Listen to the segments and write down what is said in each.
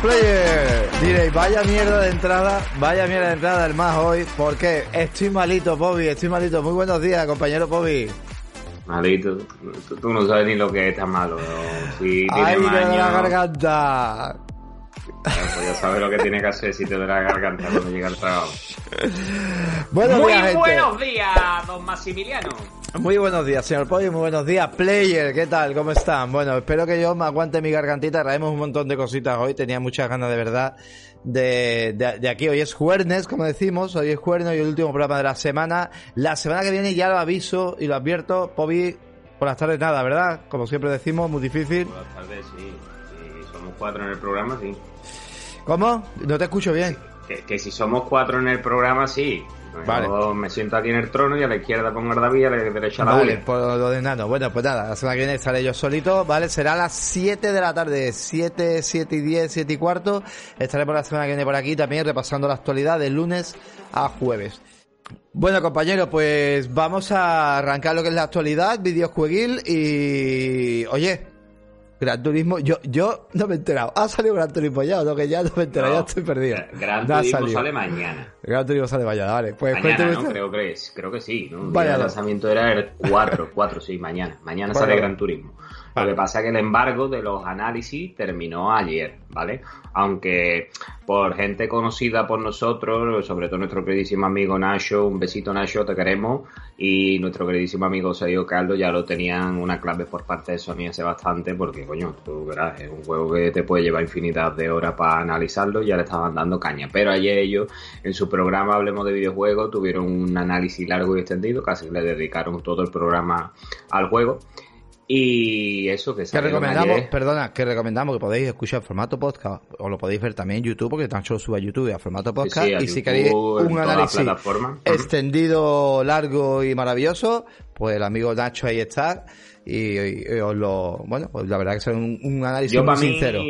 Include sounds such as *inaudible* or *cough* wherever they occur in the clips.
Player. Diréis, vaya mierda de entrada, vaya mierda de entrada del más hoy. porque Estoy malito, Bobby, estoy malito. Muy buenos días, compañero Bobby. Malito, tú, no sabes ni lo que es tan malo. Si ¡Ay, me la garganta! Pues ya sabes lo que tiene que hacer si te duele la garganta cuando llega el trabajo. Buenos Muy días, buenos días, don Maximiliano. Muy buenos días, señor Pollo, muy buenos días, player, ¿qué tal? ¿Cómo están? Bueno, espero que yo me aguante mi gargantita, traemos un montón de cositas hoy, tenía muchas ganas de verdad de, de, aquí. Hoy es jueves, como decimos, hoy es jueves y el último programa de la semana. La semana que viene ya lo aviso y lo advierto, Pobi, por las tardes nada, ¿verdad? Como siempre decimos, muy difícil. Por las tardes sí, si somos cuatro en el programa, sí. ¿Cómo? No te escucho bien. que si somos cuatro en el programa, sí. Vale. me siento aquí en el trono y a la izquierda pongo el David y a la derecha la Vale, por lo de nano. Bueno, pues nada, la semana que viene estaré yo solito, ¿vale? Será a las 7 de la tarde, 7, 7 y 10, 7 y cuarto. Estaremos la semana que viene por aquí también repasando la actualidad de lunes a jueves. Bueno, compañeros, pues vamos a arrancar lo que es la actualidad, videojueguil y... Oye, Gran Turismo, yo, yo no me he enterado. ¿Ha salido Gran Turismo ya o no? Que ya no me he enterado, ya estoy perdido. Gran Turismo sale mañana. Gran Turismo sale mañana, vale. Pues mañana, ¿no? creo, que es, creo que sí, ¿no? el lanzamiento era el 4, 4, sí, mañana. Mañana sale Gran Turismo. Lo que pasa es que el embargo de los análisis terminó ayer, ¿vale? Aunque por gente conocida por nosotros, sobre todo nuestro queridísimo amigo Nacho, un besito Nacho, te queremos, y nuestro queridísimo amigo Sergio Caldo ya lo tenían una clave por parte de Sony hace bastante, porque coño, tú verás, es un juego que te puede llevar infinidad de horas para analizarlo, ya le estaban dando caña. Pero ayer ellos, en su programa Hablemos de videojuegos, tuvieron un análisis largo y extendido, casi le dedicaron todo el programa al juego. Y eso que Que recomendamos, perdona, que recomendamos que podéis escuchar en formato podcast, o lo podéis ver también en YouTube, porque Nacho lo sube a YouTube a formato podcast. y si queréis un análisis extendido, largo y maravilloso, pues el amigo Nacho ahí está. Y, os lo, bueno, pues la verdad que es un, un análisis muy sincero.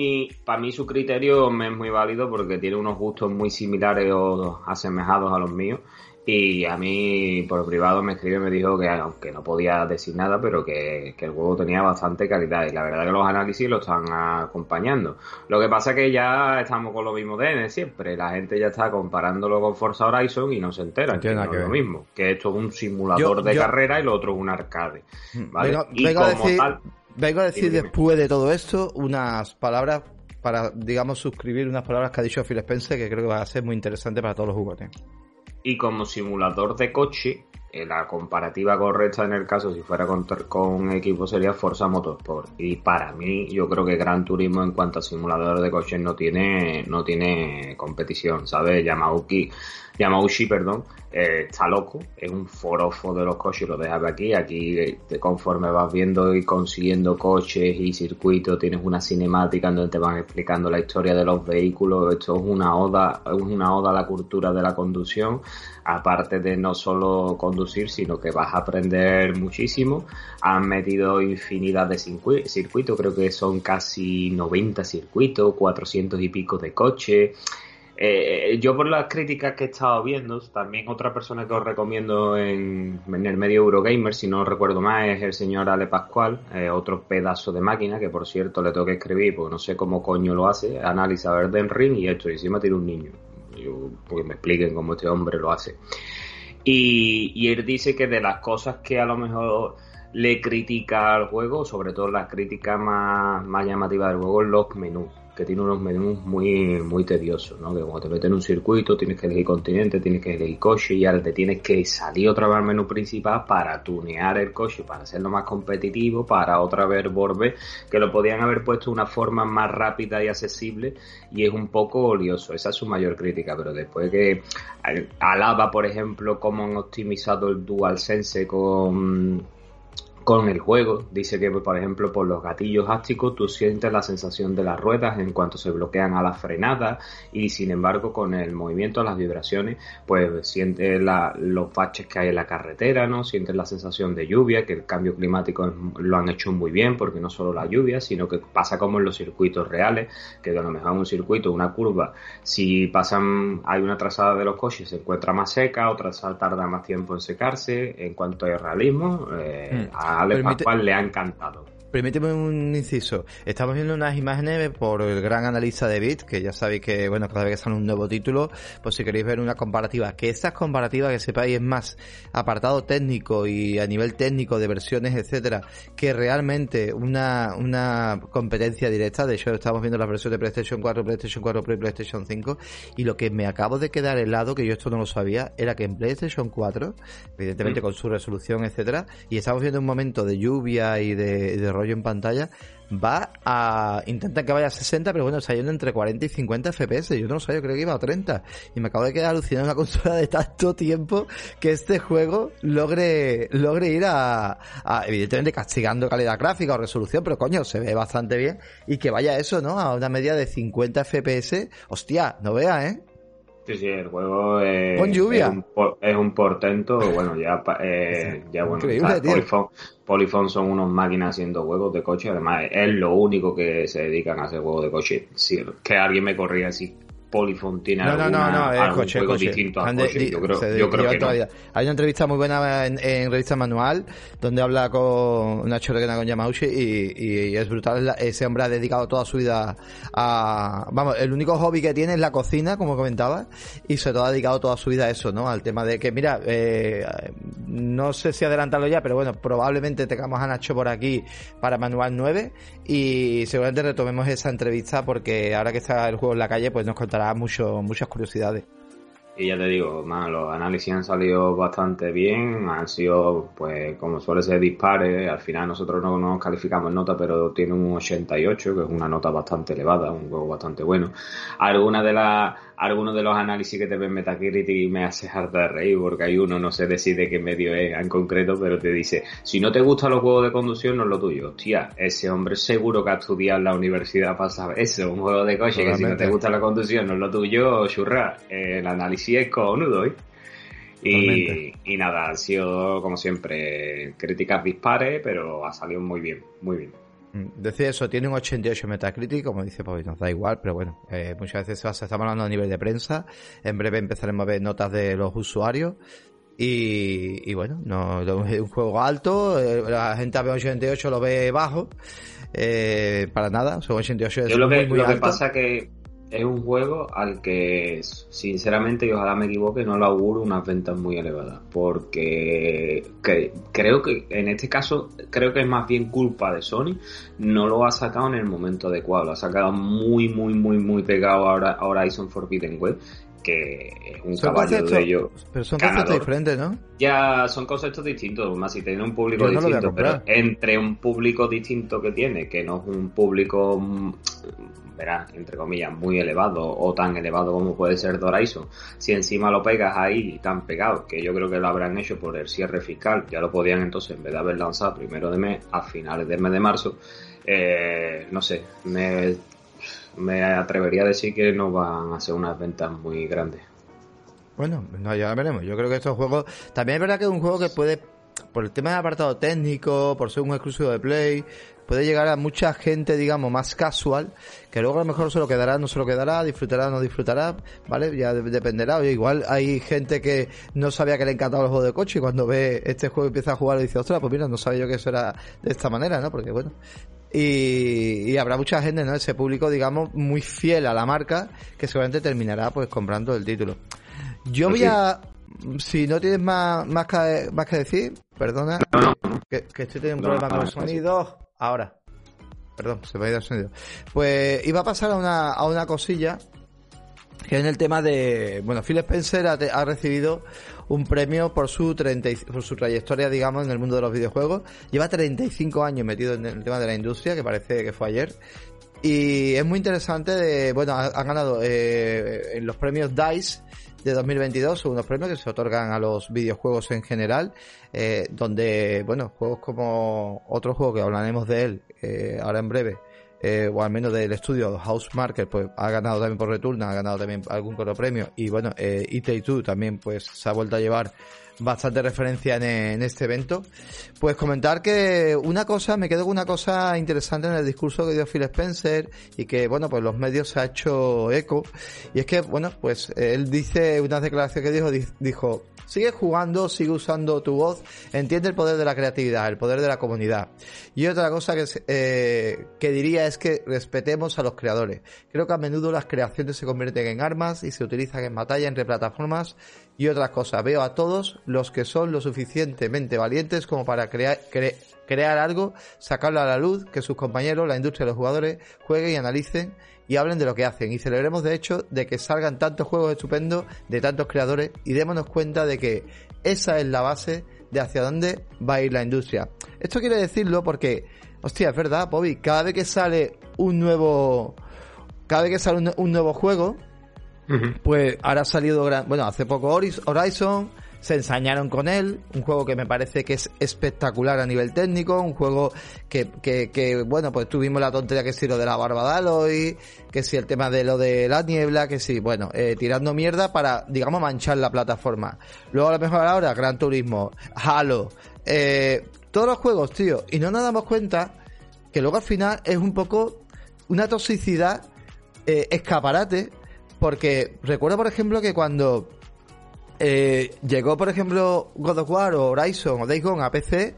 Para mí su criterio me es muy válido porque tiene unos gustos muy similares o asemejados a los míos y a mí, por privado, me escribió y me dijo que, aunque no podía decir nada, pero que, el juego tenía bastante calidad. Y la verdad que los análisis lo están acompañando. Lo que pasa es que ya estamos con lo mismo de siempre. La gente ya está comparándolo con Forza Horizon y no se entera que no es lo mismo. Que esto es un simulador de carrera y lo otro es un arcade. Mm, ¿vale? Vengo, a decir, vengo a decir después de todo esto unas palabras para, digamos, suscribir unas palabras que ha dicho Phil Spencer que creo que va a ser muy interesante para todos los jugadores y como simulador de coche, eh, la comparativa correcta en el caso si fuera con, con, equipo sería Forza Motorsport. Y para mí yo creo que Gran Turismo en cuanto a simulador de coches no tiene no tiene competición sabes Yamauchi Yamauchi perdón eh, está loco, es un forofo de los coches, lo dejas aquí, aquí eh, conforme vas viendo y consiguiendo coches y circuitos, tienes una cinemática donde te van explicando la historia de los vehículos, esto es una oda, es una oda a la cultura de la conducción, aparte de no solo conducir, sino que vas a aprender muchísimo, han metido infinidad de circuitos, creo que son casi 90 circuitos, 400 y pico de coches, eh, yo por las críticas que he estado viendo, también otra persona que os recomiendo en, el medio Eurogamer, si no recuerdo más, es el señor Ale Pascual, eh, otro pedazo de máquina que por cierto le tengo que escribir porque no sé cómo coño lo hace, analiza Verden Ring y esto, y encima tiene un niño, yo, porque me expliquen cómo este hombre lo hace. Y, él dice que de las cosas que a lo mejor le critica al juego, sobre todo la crítica más, más llamativa del juego, los menús que tiene unos menús muy, muy tediosos, ¿no? Que cuando te meten en un circuito tienes que elegir continente, tienes que elegir coche y ahora te tienes que salir otra vez al menú principal para tunear el coche, para hacerlo más competitivo, para otra vez volver, que lo podían haber puesto de una forma más rápida y accesible y es un poco olioso. Esa es su mayor crítica, pero después que alaba, por ejemplo, cómo han optimizado el DualSense con con el juego. Dice que, por ejemplo, por los gatillos ácticos tú sientes la sensación de las ruedas en cuanto se bloquean a la frenada y sin embargo con el movimiento, las vibraciones, pues sientes los baches que hay en la carretera, ¿no? Sientes la sensación de lluvia, que el cambio climático lo han hecho muy bien porque no solo la lluvia, sino que pasa como en los circuitos reales, que de lo mejor un circuito, una curva, si pasan, hay una trazada de los coches, se encuentra más seca, otra tarda más tiempo en secarse, en cuanto a realismo, eh, mm. Ale Pascual le ha encantado. Permíteme un inciso. Estamos viendo unas imágenes por el gran analista de Bit, que ya sabéis que, bueno, cada vez que sale un nuevo título, pues si queréis ver una comparativa, que estas comparativas que sepáis es más apartado técnico y a nivel técnico de versiones, etcétera, que realmente una, una competencia directa. De hecho, estamos viendo las versiones de PlayStation 4, PlayStation 4 Pro y PlayStation 5. Y lo que me acabo de quedar helado, que yo esto no lo sabía, era que en PlayStation 4, evidentemente mm. con su resolución, etcétera, y estamos viendo un momento de lluvia y de, de rollo en pantalla, va a intentar que vaya a 60, pero bueno, está yendo entre 40 y 50 FPS. Yo no lo sabía, creo que iba a 30. Y me acabo de quedar alucinado en una *laughs* consola de tanto tiempo que este juego logre, logre ir a, evidentemente castigando calidad gráfica o resolución, pero coño, se ve bastante bien. Y que vaya eso, ¿no? A una media de 50 FPS. Hostia, no vea, ¿eh? Sí, sí, el juego es, Es, un, portento, bueno, ya, eh, *laughs* ya bueno, Polyphone, son unos máquinas haciendo juegos de coche, además es lo único que se dedican a hacer juegos de coche. Si, que alguien me corría así Polyphone tiene no, alguna, no, no, no, es coche, coche. distinto a coche. Yo creo, yo creo que no. Hay una entrevista muy buena en, en, Revista Manual donde habla con Nacho Requena con Yamauchi y, y, es brutal. Ese hombre ha dedicado toda su vida a... Vamos, el único hobby que tiene es la cocina, como comentaba, y sobre todo ha dedicado toda su vida a eso, ¿no? Al tema de que, mira, eh, no sé si adelantarlo ya, pero bueno, probablemente tengamos a Nacho por aquí para Manual 9 y seguramente retomemos esa entrevista porque ahora que está el juego en la calle, pues nos contará mucho, muchas curiosidades. Y ya te digo, los análisis han salido bastante bien, han sido, pues, como suele ser, dispares. Al final nosotros no nos calificamos nota, pero tiene un 88, que es una nota bastante elevada, un juego bastante bueno. Algunas de las algunos de los análisis que te ven Metacritic y me hace harta de reír porque hay uno, no se decide qué medio es en concreto, pero te dice, si no te gustan los juegos de conducción, no es lo tuyo. Hostia, ese hombre seguro que ha estudiado en la universidad para saber eso, un juego de coche, que si no te gusta la conducción, no es lo tuyo, churra. El análisis es cojonudo, ¿eh? Y, y, nada, han sido, como siempre, críticas dispares, pero ha salido muy bien, muy bien. Mm, decía eso, tiene un 88 Metacritic, como dice pues nos da igual, pero bueno, eh, muchas veces estamos hablando a nivel de prensa, en breve empezaremos a ver notas de los usuarios y, bueno, no es un juego alto, eh, la gente ve 88 lo ve bajo, eh, para nada, son 88 es lo que, muy, lo que pasa que es un juego al que, sinceramente, y ojalá me equivoque, no lo auguro unas ventas muy elevadas. Porque creo que en este caso, creo que es más bien culpa de Sony. No lo ha sacado en el momento adecuado. Lo ha sacado muy, muy, muy, muy pegado ahora a Horizon Forbidden Web que es un caballo de ellos. Pero son conceptos diferentes, ¿no? Ya son conceptos distintos, más si tiene un público distinto, pero entre un público distinto que tiene, que no es un público, verás, entre comillas, muy elevado o tan elevado como puede ser Horizon, si encima lo pegas ahí tan pegado, que yo creo que lo habrán hecho por el cierre fiscal, ya lo podían entonces, en vez de haber lanzado primero de mes, a finales del mes de marzo, eh, no sé, me me atrevería a decir que no van a ser unas ventas muy grandes. Bueno, no, ya veremos. Yo creo que estos juegos. También es verdad que es un juego que puede, por el tema de apartado técnico, por ser un exclusivo de Play, puede llegar a mucha gente, digamos, más casual, que luego a lo mejor se lo quedará, no se lo quedará, disfrutará, no disfrutará, ¿vale? Ya dependerá. igual hay gente que no sabía que le encantaba el juego de coche y cuando ve este juego y empieza a jugar y dice, ostras, pues mira, no sabía yo que eso era de esta manera, ¿no? Porque bueno, y, habrá mucha gente, ¿no? Ese público, digamos, muy fiel a la marca que seguramente terminará pues comprando el título. Yo voy a... Si no tienes más, más, que, más que decir, perdona, que, estoy teniendo un problema con el sonido. Ahora. perdón, se me ha ido el sonido. Pues iba a pasar a una, a una cosilla que en el tema de, bueno, Phil Spencer ha, ha recibido un premio por su, 30, por su trayectoria, digamos, en el mundo de los videojuegos. Lleva 35 años metido en el tema de la industria, que parece que fue ayer. Y es muy interesante, de, bueno, ha, ha ganado eh, en los premios DICE de 2022, son unos premios que se otorgan a los videojuegos en general, eh, donde, bueno, juegos como otro juego que hablaremos de él eh, ahora en breve, eh, o al menos del estudio House Market, pues ha ganado también por Returna, ha ganado también algún coro premio, y bueno, eh, IT2 también pues se ha vuelto a llevar bastante referencia en, este evento. Pues comentar que una cosa, me quedo con una cosa interesante en el discurso que dio Phil Spencer y que, bueno, pues los medios se ha hecho eco. Y es que, bueno, pues él dice, una declaración que dijo, dijo, sigue jugando, sigue usando tu voz, entiende el poder de la creatividad, el poder de la comunidad. Y otra cosa que, eh, que diría es que respetemos a los creadores. Creo que a menudo las creaciones se convierten en armas y se utilizan en batalla entre plataformas y otras cosas. Veo a todos los que son lo suficientemente valientes como para crear, cre crear algo, sacarlo a la luz, que sus compañeros, la industria los jugadores jueguen y analicen y hablen de lo que hacen. Y celebremos de hecho de que salgan tantos juegos estupendos de tantos creadores y démonos cuenta de que esa es la base de hacia dónde va a ir la industria. Esto quiere decirlo porque, hostia, es verdad, Bobby, cada vez que sale un nuevo, cada vez que sale un nuevo juego, pues ahora ha salido, bueno, hace poco Horizon, se ensañaron con él, un juego que me parece que es espectacular a nivel técnico, un juego que, que, que bueno, pues tuvimos la tontería que si lo de la barba de Aloy, que si el tema de lo de la niebla, que si, bueno, eh, tirando mierda para, digamos, manchar la plataforma. Luego a lo mejor ahora, Gran Turismo, Halo, eh, todos los juegos, tío, y no nos damos cuenta que luego al final es un poco una toxicidad eh, escaparate, porque recuerdo, por ejemplo, que cuando eh, llegó, por ejemplo, God of War o Horizon o Days Gone a PC,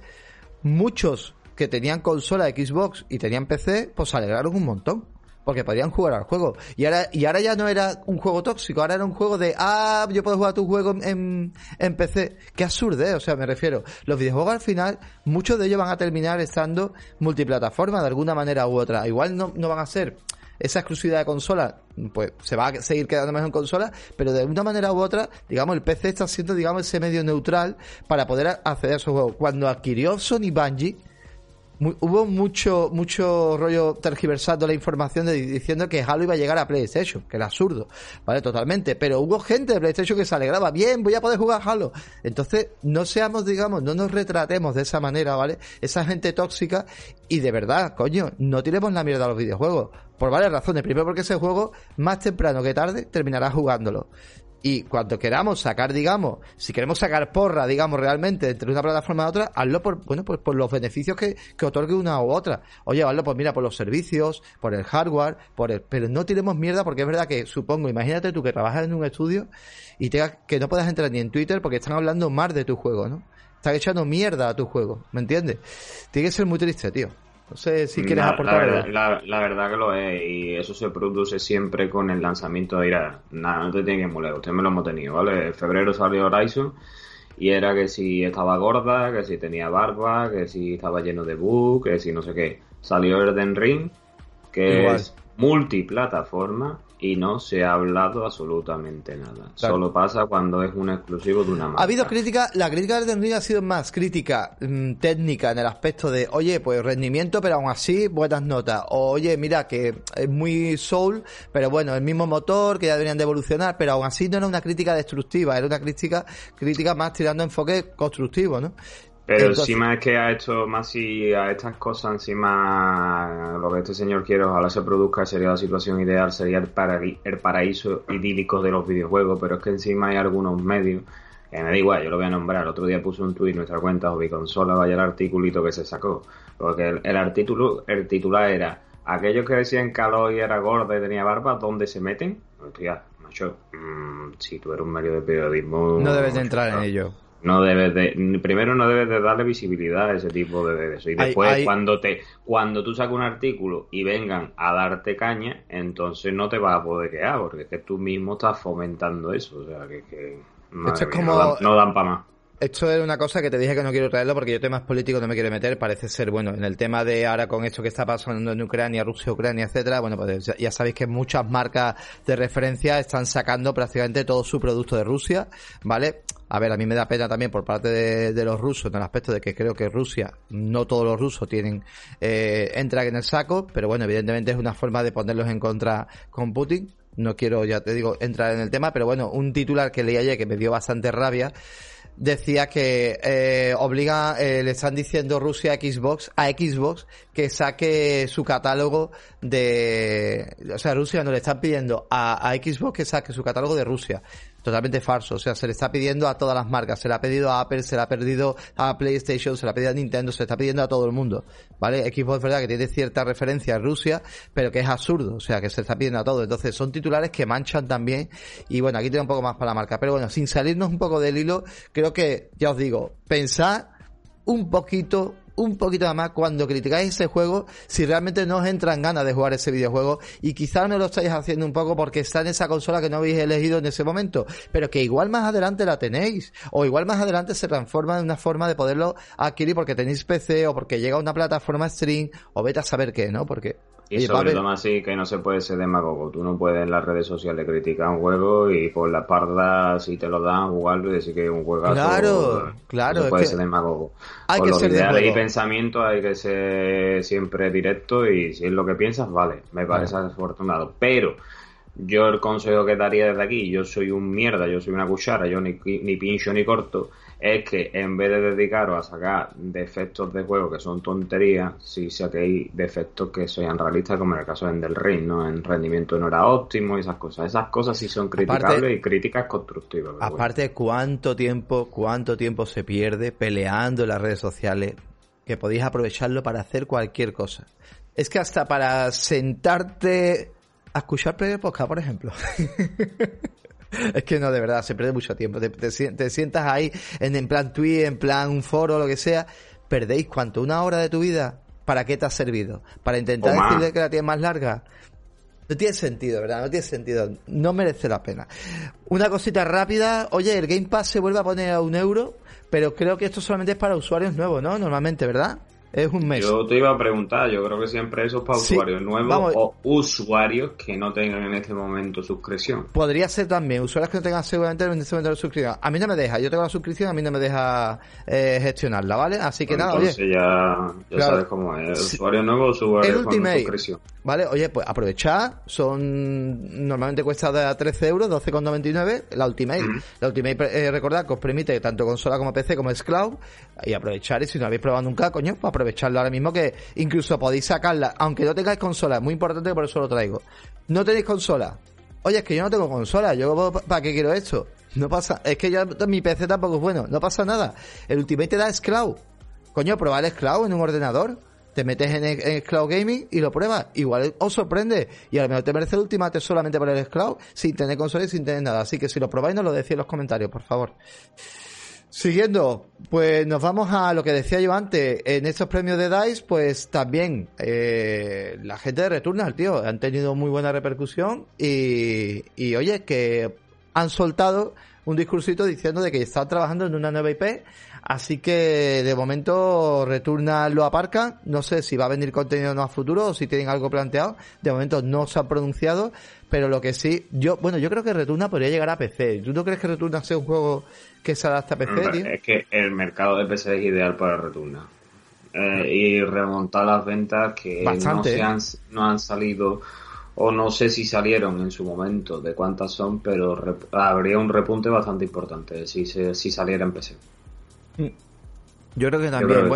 muchos que tenían consola Xbox y tenían PC, pues se alegraron un montón. Porque podían jugar al juego. Y ahora, y ahora ya no era un juego tóxico, ahora era un juego de, ah, yo puedo jugar tu juego en, en PC. Qué absurdo, ¿eh? O sea, me refiero, los videojuegos al final, muchos de ellos van a terminar estando multiplataforma de alguna manera u otra. Igual no, no van a ser esa exclusividad de consola, pues se va a seguir quedando mejor en consola, pero de una manera u otra, digamos, el PC está siendo, digamos, ese medio neutral para poder acceder a esos juegos. Cuando adquirió Sony Bungie, muy, hubo mucho mucho rollo tergiversando la información de, diciendo que Halo iba a llegar a PlayStation, que era absurdo, ¿vale? Totalmente. Pero hubo gente de PlayStation que se alegraba, bien, voy a poder jugar Halo. Entonces, no seamos, digamos, no nos retratemos de esa manera, ¿vale? Esa gente tóxica y de verdad, coño, no tiremos la mierda a los videojuegos. Por varias razones. Primero porque ese juego, más temprano que tarde, terminará jugándolo y cuando queramos sacar, digamos, si queremos sacar porra, digamos, realmente entre una plataforma y otra, hazlo por, bueno, pues por los beneficios que, que otorgue una u otra. Oye, hazlo, pues mira, por los servicios, por el hardware, por el, pero no tiremos mierda porque es verdad que supongo, imagínate tú que trabajas en un estudio y tengas, que no puedas entrar ni en Twitter porque están hablando más de tu juego, ¿no? Están echando mierda a tu juego, ¿me entiendes? Tiene que ser muy triste, tío. No sé si quieres la, aportar. La verdad, la, la verdad, que lo es, y eso se produce siempre con el lanzamiento de Ira. Nada, no te tiene que moler, usted me lo hemos tenido, ¿vale? En febrero salió Horizon y era que si estaba gorda, que si tenía barba, que si estaba lleno de bugs, que si no sé qué. Salió Elden Ring, que Igual. es multiplataforma y no se ha hablado absolutamente nada. Claro. Solo pasa cuando es un exclusivo de una marca. Ha habido crítica, la crítica del Ring ha sido más crítica mmm, técnica en el aspecto de, oye, pues rendimiento, pero aún así buenas notas. O, oye, mira, que es muy soul, pero bueno, el mismo motor, que ya deberían de evolucionar, pero aún así no era una crítica destructiva, era una crítica, crítica más tirando enfoque constructivo, ¿no? Pero Entonces, encima es que ha hecho más si a estas cosas, encima lo que este señor quiere, ojalá se produzca, sería la situación ideal, sería el, para, el paraíso idílico de los videojuegos, pero es que encima hay algunos medios, que me da igual, yo lo voy a nombrar, el otro día puse un tuit en nuestra cuenta, Consola, vaya el articulito que se sacó, porque el, el, artículo, el titular era, aquellos que decían que Aloy era gorda y tenía barba, ¿dónde se meten? Hostia, macho, mmm, si tú eres un medio de periodismo... No debes de entrar en ello no debes de primero no debes de darle visibilidad a ese tipo de, eso y después hay, hay... cuando te cuando tú sacas un artículo y vengan a darte caña entonces no te vas a poder quedar porque es que tú mismo estás fomentando eso o sea que, que esto es como no dan, no dan para más esto es una cosa que te dije que no quiero traerlo porque yo temas políticos no me quiero meter. Parece ser, bueno, en el tema de ahora con esto que está pasando en Ucrania, Rusia, Ucrania, etcétera, bueno, pues ya, ya sabéis que muchas marcas de referencia están sacando prácticamente todo su producto de Rusia, ¿vale? A ver, a mí me da pena también por parte de, los rusos en el aspecto de que creo que Rusia, no todos los rusos tienen, eh, entran en el saco, pero bueno, evidentemente es una forma de ponerlos en contra con Putin. No quiero, ya te digo, entrar en el tema, pero bueno, un titular que leí ayer que me dio bastante rabia decía que eh, obliga, eh, le están diciendo Rusia a Xbox, a Xbox, que saque su catálogo de, o sea, Rusia no le están pidiendo a, a Xbox que saque su catálogo de Rusia totalmente falso. O sea, se le está pidiendo a todas las marcas. Se le ha pedido a Apple, se le ha pedido a PlayStation, se le ha pedido a Nintendo, se le está pidiendo a todo el mundo. ¿Vale? Xbox es verdad que tiene cierta referencia a Rusia, pero que es absurdo. O sea, que se le está pidiendo a todo. Entonces, son titulares que manchan también. Y bueno, aquí tiene un poco más para la marca. Pero bueno, sin salirnos un poco del hilo, creo que, ya os digo, pensad un poquito un poquito más cuando criticáis ese juego si realmente no os entran ganas de jugar ese videojuego y quizás no lo estáis haciendo un poco porque está en esa consola que no habéis elegido en ese momento, pero que igual más adelante la tenéis o igual más adelante se transforma en una forma de poderlo adquirir porque tenéis PC o porque llega a una plataforma stream o vete a saber qué, ¿no? Porque y sobre todo así que no se puede ser demagogo. Tú no puedes en las redes sociales criticar un juego y por la parda, si te lo dan, jugarlo y decir que es un juego Claro, claro. No puede ser demagogo. Hay por que los ser ideales y pensamientos hay que ser siempre directo y si es lo que piensas, vale, me parece afortunado. Pero yo el consejo que daría desde aquí, yo soy un mierda, yo soy una cuchara, yo ni, ni pincho ni corto es que en vez de dedicaros a sacar defectos de juego que son tonterías, si saquéis defectos que sean realistas, como en el caso de Endel Ring, ¿no? En rendimiento no era óptimo y esas cosas. Esas cosas sí son criticables y críticas constructivas. Aparte, ¿cuánto tiempo, cuánto tiempo se pierde peleando en las redes sociales que podéis aprovecharlo para hacer cualquier cosa? Es que hasta para sentarte a escuchar podcast, por ejemplo. *laughs* *laughs* es que no, de verdad, se pierde mucho tiempo. Te, sientas ahí en, en plan tweet, en plan un foro, lo que sea. ¿Perdéis cuánto? ¿Una hora de tu vida? ¿Para qué te ha servido? ¿Para intentar decirle que la tienes más larga? No tiene sentido, ¿verdad? No tiene sentido. No merece la pena. Una cosita rápida. Oye, el Game Pass se vuelve a poner a un euro, pero creo que esto solamente es para usuarios nuevos, ¿no? Normalmente, ¿verdad? Es un mes. Yo te iba a preguntar, yo creo que siempre eso es para usuarios nuevos o usuarios que no tengan en este momento suscripción. Podría ser también, usuarios que no tengan seguramente en este momento la suscripción. A mí no me deja, yo tengo la suscripción, a mí no me deja eh, gestionarla, ¿vale? Así que nada, oye. ya, ya sabes cómo es. Usuario nuevo, usuario el con suscripción. ¿Vale? Oye, pues aprovechar, son, normalmente cuesta de 13 euros, 12,99 la Ultimate. La Ultimate, eh, recordad que os permite tanto consola como PC como es cloud, y aprovechar, y si no habéis probado nunca, coño, pues aprovecharlo ahora mismo que incluso podéis sacarla, aunque no tengáis consola, es muy importante, por eso lo traigo. No tenéis consola. Oye, es que yo no tengo consola, yo ¿para qué quiero esto? No pasa, es que ya mi PC tampoco es bueno, no pasa nada. El Ultimate te da Scloud. Coño, probar Scloud en un ordenador. Te metes en, el, Cloud Gaming y lo pruebas. Igual os sorprende. Y a lo mejor te merece el Ultimate solamente por el Cloud, sin tener consola y sin tener nada. Así que si lo probáis, nos lo decís en los comentarios, por favor. Siguiendo, pues nos vamos a lo que decía yo antes. En estos premios de DICE, pues también eh, la gente de Returnal, tío, han tenido muy buena repercusión y, y oye, que han soltado un discursito diciendo de que están trabajando en una nueva IP. Así que de momento Returnal lo aparca. No sé si va a venir contenido no a futuro o si tienen algo planteado. De momento no se ha pronunciado. Pero lo que sí, yo, bueno, yo creo que Returnal podría llegar a PC. ¿Tú no crees que Returnal sea un juego que se adapta a PC, tío? Es que el mercado de PC es ideal para Returnal. Eh, y remontar las ventas que no, se ¿eh? han, no han salido o no sé si salieron en su momento de cuántas son, pero habría un repunte bastante importante si, si saliera en PC. Mm. Yo creo que también.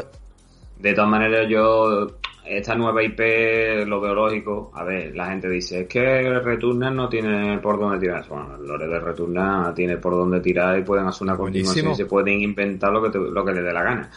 de todas maneras, yo esta nueva IP lo veo lógico. A ver, la gente dice, es que Returnal no tiene por dónde tirar. Bueno, el lore de Returnal tiene por dónde tirar y pueden hacer una continuación y se pueden inventar lo que, lo que les dé la gana.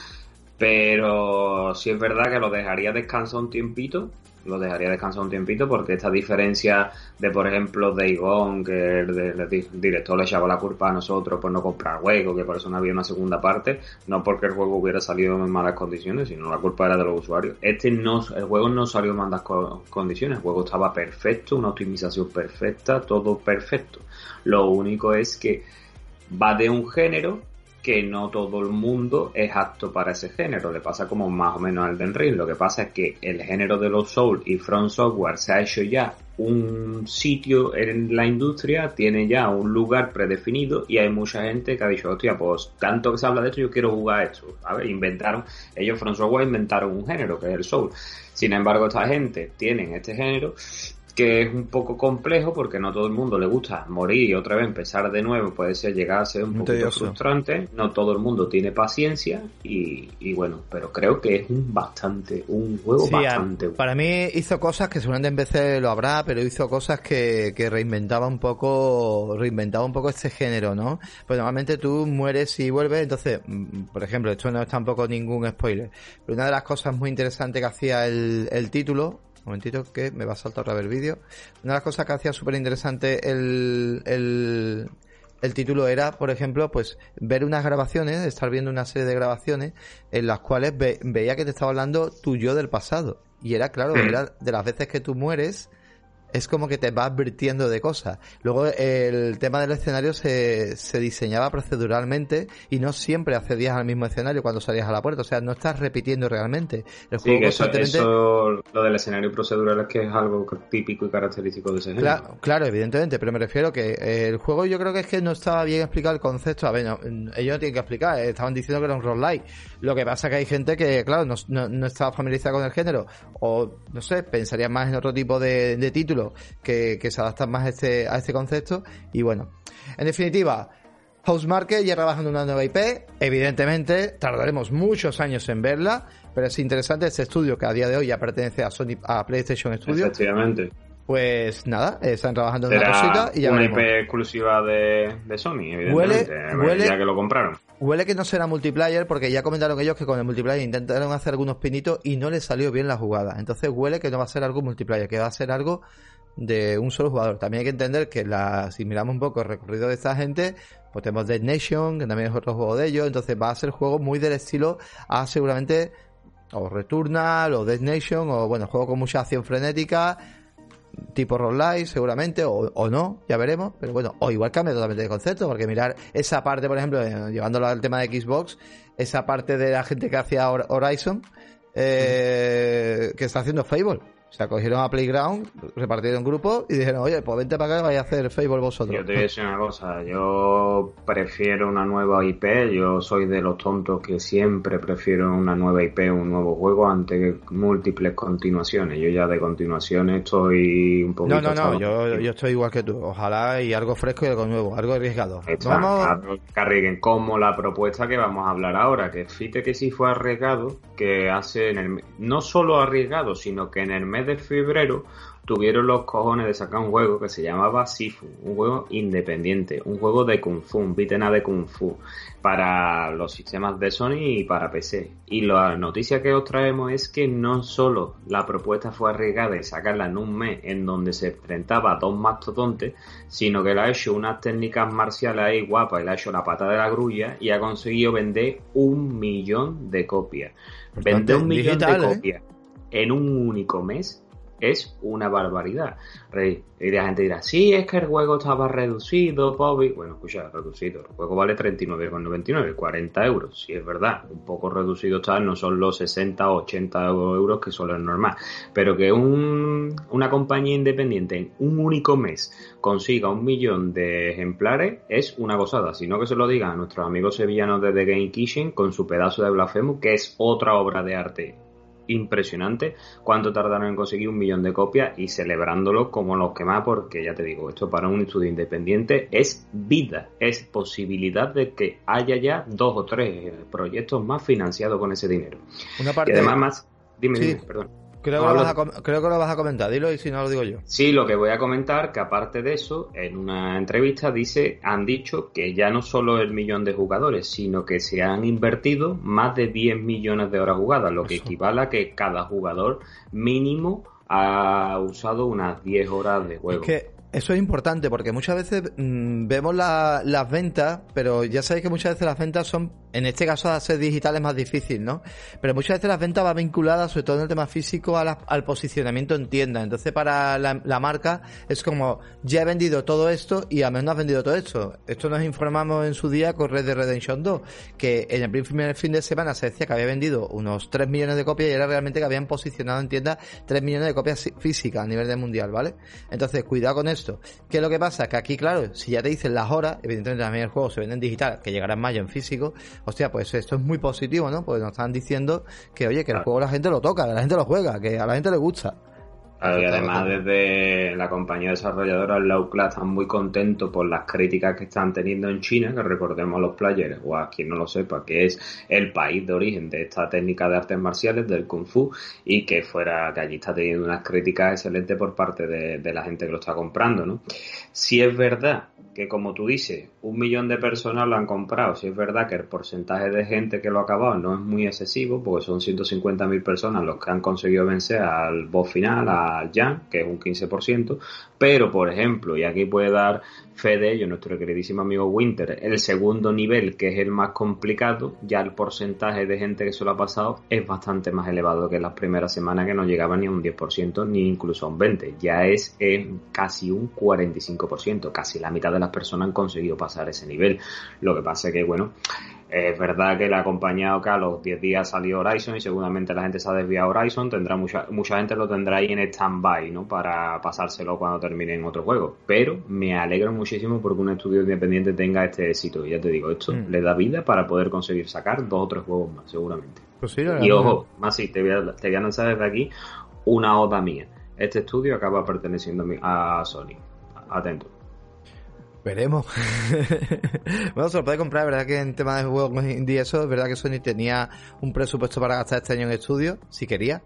Pero si es verdad que lo dejaría descansar un tiempito lo dejaría descansar un tiempito porque esta diferencia de, por ejemplo, de Igon, que el, director le echaba la culpa a nosotros por no comprar juego, que por eso no había una segunda parte, no porque el juego hubiera salido en malas condiciones, sino la culpa era de los usuarios. Este no, el juego no salió en malas condiciones, el juego estaba perfecto, una optimización perfecta, todo perfecto. Lo único es que va de un género que no todo el mundo es apto para ese género. Le pasa como más o menos al Den. Lo que pasa es que el género de los Soul y Front Software se ha hecho ya un sitio en la industria, tiene ya un lugar predefinido y hay mucha gente que ha dicho, hostia, pues tanto que se habla de esto, yo quiero jugar esto. A ver, inventaron, ellos Front Software inventaron un género que es el Soul. Sin embargo, esta gente tienen este género que es un poco complejo porque no todo el mundo le gusta morir y otra vez empezar de nuevo, puede ser llegar a ser un poco frustrante, no todo el mundo tiene paciencia y, bueno, pero creo que es un bastante, un juego bastante Para mí hizo cosas que seguramente en vez lo habrá, pero hizo cosas que, que reinventaba un poco, reinventaba un poco este género, ¿no? Pues normalmente tú mueres y vuelves, entonces, mm, por ejemplo, esto no es tampoco ningún spoiler, pero una de las cosas muy interesantes que hacía el, el título momentito que me va a saltar otra vez el vídeo. Una de las cosas que hacía súper interesante el, el, el título era, por ejemplo, pues ver unas grabaciones, estar viendo una serie de grabaciones en las cuales veía que te estaba hablando tu yo del pasado. Y era, claro, era de las veces que tú mueres, es como que te va advirtiendo de cosas. Luego el tema del escenario se, se diseñaba proceduralmente y no siempre accedías al mismo escenario cuando salías a la puerta. O sea, no estás repitiendo realmente. El juego sí, eso, lo del escenario procedural es que es algo típico y característico de ese género. Claro, claro, evidentemente, pero me refiero que el juego yo creo que es que no estaba bien explicado el concepto. A ver, ellos no tienen que explicar, eh, estaban diciendo que era un roguelike. Lo que pasa es que hay gente que, claro, no, no, estaba familiarizada con el género o, no sé, pensaría más en otro tipo de, de títulos que, se adaptan más a este, a este concepto. Y bueno, en definitiva, Housemarque ya trabaja en una nueva IP. Evidentemente, tardaremos muchos años en verla, pero es interesante este estudio que a día de hoy ya pertenece a Sony, a PlayStation Studios. Efectivamente. Pues nada, están trabajando en una cosita y ya una IP exclusiva de, Sony, evidentemente, huele, ya que lo compraron. Huele que no será multiplayer porque ya comentaron ellos que con el multiplayer intentaron hacer algunos pinitos y no les salió bien la jugada. Entonces huele que no va a ser algo multiplayer, que va a ser algo de un solo jugador. También hay que entender que la, si miramos un poco el recorrido de esta gente, pues tenemos Dead Nation, que también es otro juego de ellos, entonces va a ser juego muy del estilo a seguramente o Returnal o Dead Nation o bueno, juego con mucha acción frenética tipo roguelike seguramente o, o, no, ya veremos, pero bueno, o igual cambia totalmente de concepto, porque mirar esa parte, por ejemplo, eh, llevándolo al tema de Xbox, esa parte de la gente que hacía Horizon, eh, que está haciendo Fable. O sea, cogieron a Playground, repartieron grupos y dijeron, oye, pues vente para acá vais a hacer Fable vosotros. Yo te voy a decir una cosa, yo prefiero una nueva IP, yo soy de los tontos que siempre prefiero una nueva IP, un nuevo juego, antes que múltiples continuaciones. Yo ya de continuaciones estoy un poquito... No, no, no, yo, yo, estoy igual que tú. Ojalá y algo fresco y algo nuevo, algo arriesgado. vamos... Carriguen como la propuesta que vamos a hablar ahora, que fíjate que sí fue arriesgado, que hace en el... No solo arriesgado, sino que en el de febrero tuvieron los cojones de sacar un juego que se llamaba Sifu, un juego independiente, un juego de Kung Fu, un beat'em de Kung Fu, para los sistemas de Sony y para PC. Y la noticia que os traemos es que no solo la propuesta fue arriesgada de sacarla en un mes en donde se enfrentaba a dos mastodontes, sino que le ha hecho unas técnicas marciales ahí guapas y le ha hecho la pata de la grulla y ha conseguido vender un millón de copias. Vender un millón de ¿eh? En un único mes es una barbaridad. Y la gente dirá, sí, es que el juego estaba reducido, Bobby. Bueno, escucha, reducido. El juego vale 39,99, 40 euros. Si es verdad, un poco reducido está, no son los 60 o 80 euros que son los normal. Pero que un, una compañía independiente en un único mes consiga un millón de ejemplares es una gozada. Sino que se lo digan a nuestros amigos sevillanos de The Game Kitchen con su pedazo de Blasphemous, que es otra obra de arte impresionante cuánto tardaron en conseguir un millón de copias y celebrándolo como los que más porque ya te digo, esto para un estudio independiente es vida, es posibilidad de que haya ya dos o tres proyectos más financiados con ese dinero. Una parte además más, dime, dime, perdón. Creo que, lo vas a, creo que lo vas a comentar, dilo y si no lo digo yo. Sí, lo que voy a comentar, que aparte de eso, en una entrevista dice, han dicho que ya no solo el millón de jugadores, sino que se han invertido más de 10 millones de horas jugadas, lo que equivale a que cada jugador mínimo ha usado unas 10 horas de juego. Es que Eso es importante porque muchas veces mmm, vemos la, las ventas, pero ya sabéis que muchas veces las ventas son, en este caso, a ser digital es más difícil, ¿no? Pero muchas veces las ventas van vinculadas, sobre todo en el tema físico, a la, al posicionamiento en tienda. Entonces, para la, marca es como, ya he vendido todo esto y a menos no has vendido todo esto. Esto nos informamos en su día con Red Dead Redemption 2, que en el primer fin de semana se decía que había vendido unos 3 millones de copias y era realmente que habían posicionado en tienda 3 millones de copias físicas a nivel de mundial, ¿vale? Entonces, cuidado con esto. ¿Qué es lo que pasa? Que aquí, claro, si ya te dicen las horas, evidentemente también el juego se vende en digital, que llegará en mayo en físico, hostia, pues esto es muy positivo, ¿no? Porque nos están diciendo que, oye, que el juego la gente lo toca, que la gente lo juega, que a la gente le gusta. Claro, y además desde la compañía desarrolladora Class están muy contentos por las críticas que están teniendo en China, que recordemos a los players, o a quien no lo sepa, que es el país de origen de esta técnica de artes marciales, del Kung Fu, y que fuera, que allí está teniendo unas críticas excelentes por parte de, de la gente que lo está comprando, ¿no? Si es verdad que como tú dices, un millón de personas lo han comprado. Si es verdad que el porcentaje de gente que lo ha acabado no es muy excesivo, porque son 150.000 personas los que han conseguido vencer al boss final, al Jan, que es un 15%, pero por ejemplo, y aquí puede dar fe de ello nuestro queridísimo amigo Winter, el segundo nivel, que es el más complicado, ya el porcentaje de gente que se lo ha pasado es bastante más elevado que las primeras semanas que no llegaba ni a un 10% ni incluso a un 20%, ya es, es casi un 45%, casi la mitad de las personas han conseguido pasar ese nivel. Lo que pasa es que, bueno, es verdad que le ha acompañado que a los 10 días salió Horizon y seguramente la gente se ha desviado Horizon, tendrá mucha, mucha gente lo tendrá ahí en stand-by, ¿no? Para pasárselo cuando termine en otro juego. Pero me alegro muchísimo porque un estudio independiente tenga este éxito. Y ya te digo, esto mm. le da vida para poder conseguir sacar dos o tres juegos más, seguramente. Pues sí, y ojo, más sí, te voy, a, te voy a lanzar desde aquí una oda mía. Este estudio acaba perteneciendo a Sony. Atento. Veremos. *laughs* bueno, se lo puede comprar, verdad que en tema de juegos indie eso, es verdad que Sony tenía un presupuesto para gastar este año en estudio, si quería.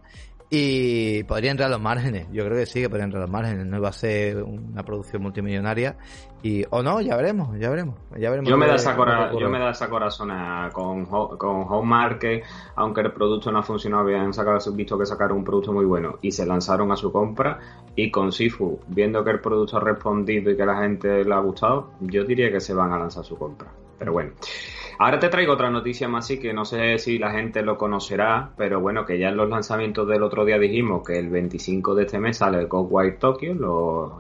Y podría entrar a los márgenes. Yo creo que sí que podría entrar a los márgenes. No iba a ser una producción multimillonaria. Y, o no, ya veremos, ya veremos. Ya veremos yo, me da esa cora, yo me da esa corazona con, con Home que aunque el producto no ha funcionado bien, han visto que sacaron un producto muy bueno y se lanzaron a su compra. Y con Sifu, viendo que el producto ha respondido y que la gente le ha gustado, yo diría que se van a lanzar su compra. Pero bueno. Ahora te traigo otra noticia más y que no sé si la gente lo conocerá, pero bueno, que ya en los lanzamientos del otro día dijimos que el 25 de este mes sale el Ghostwire Tokyo,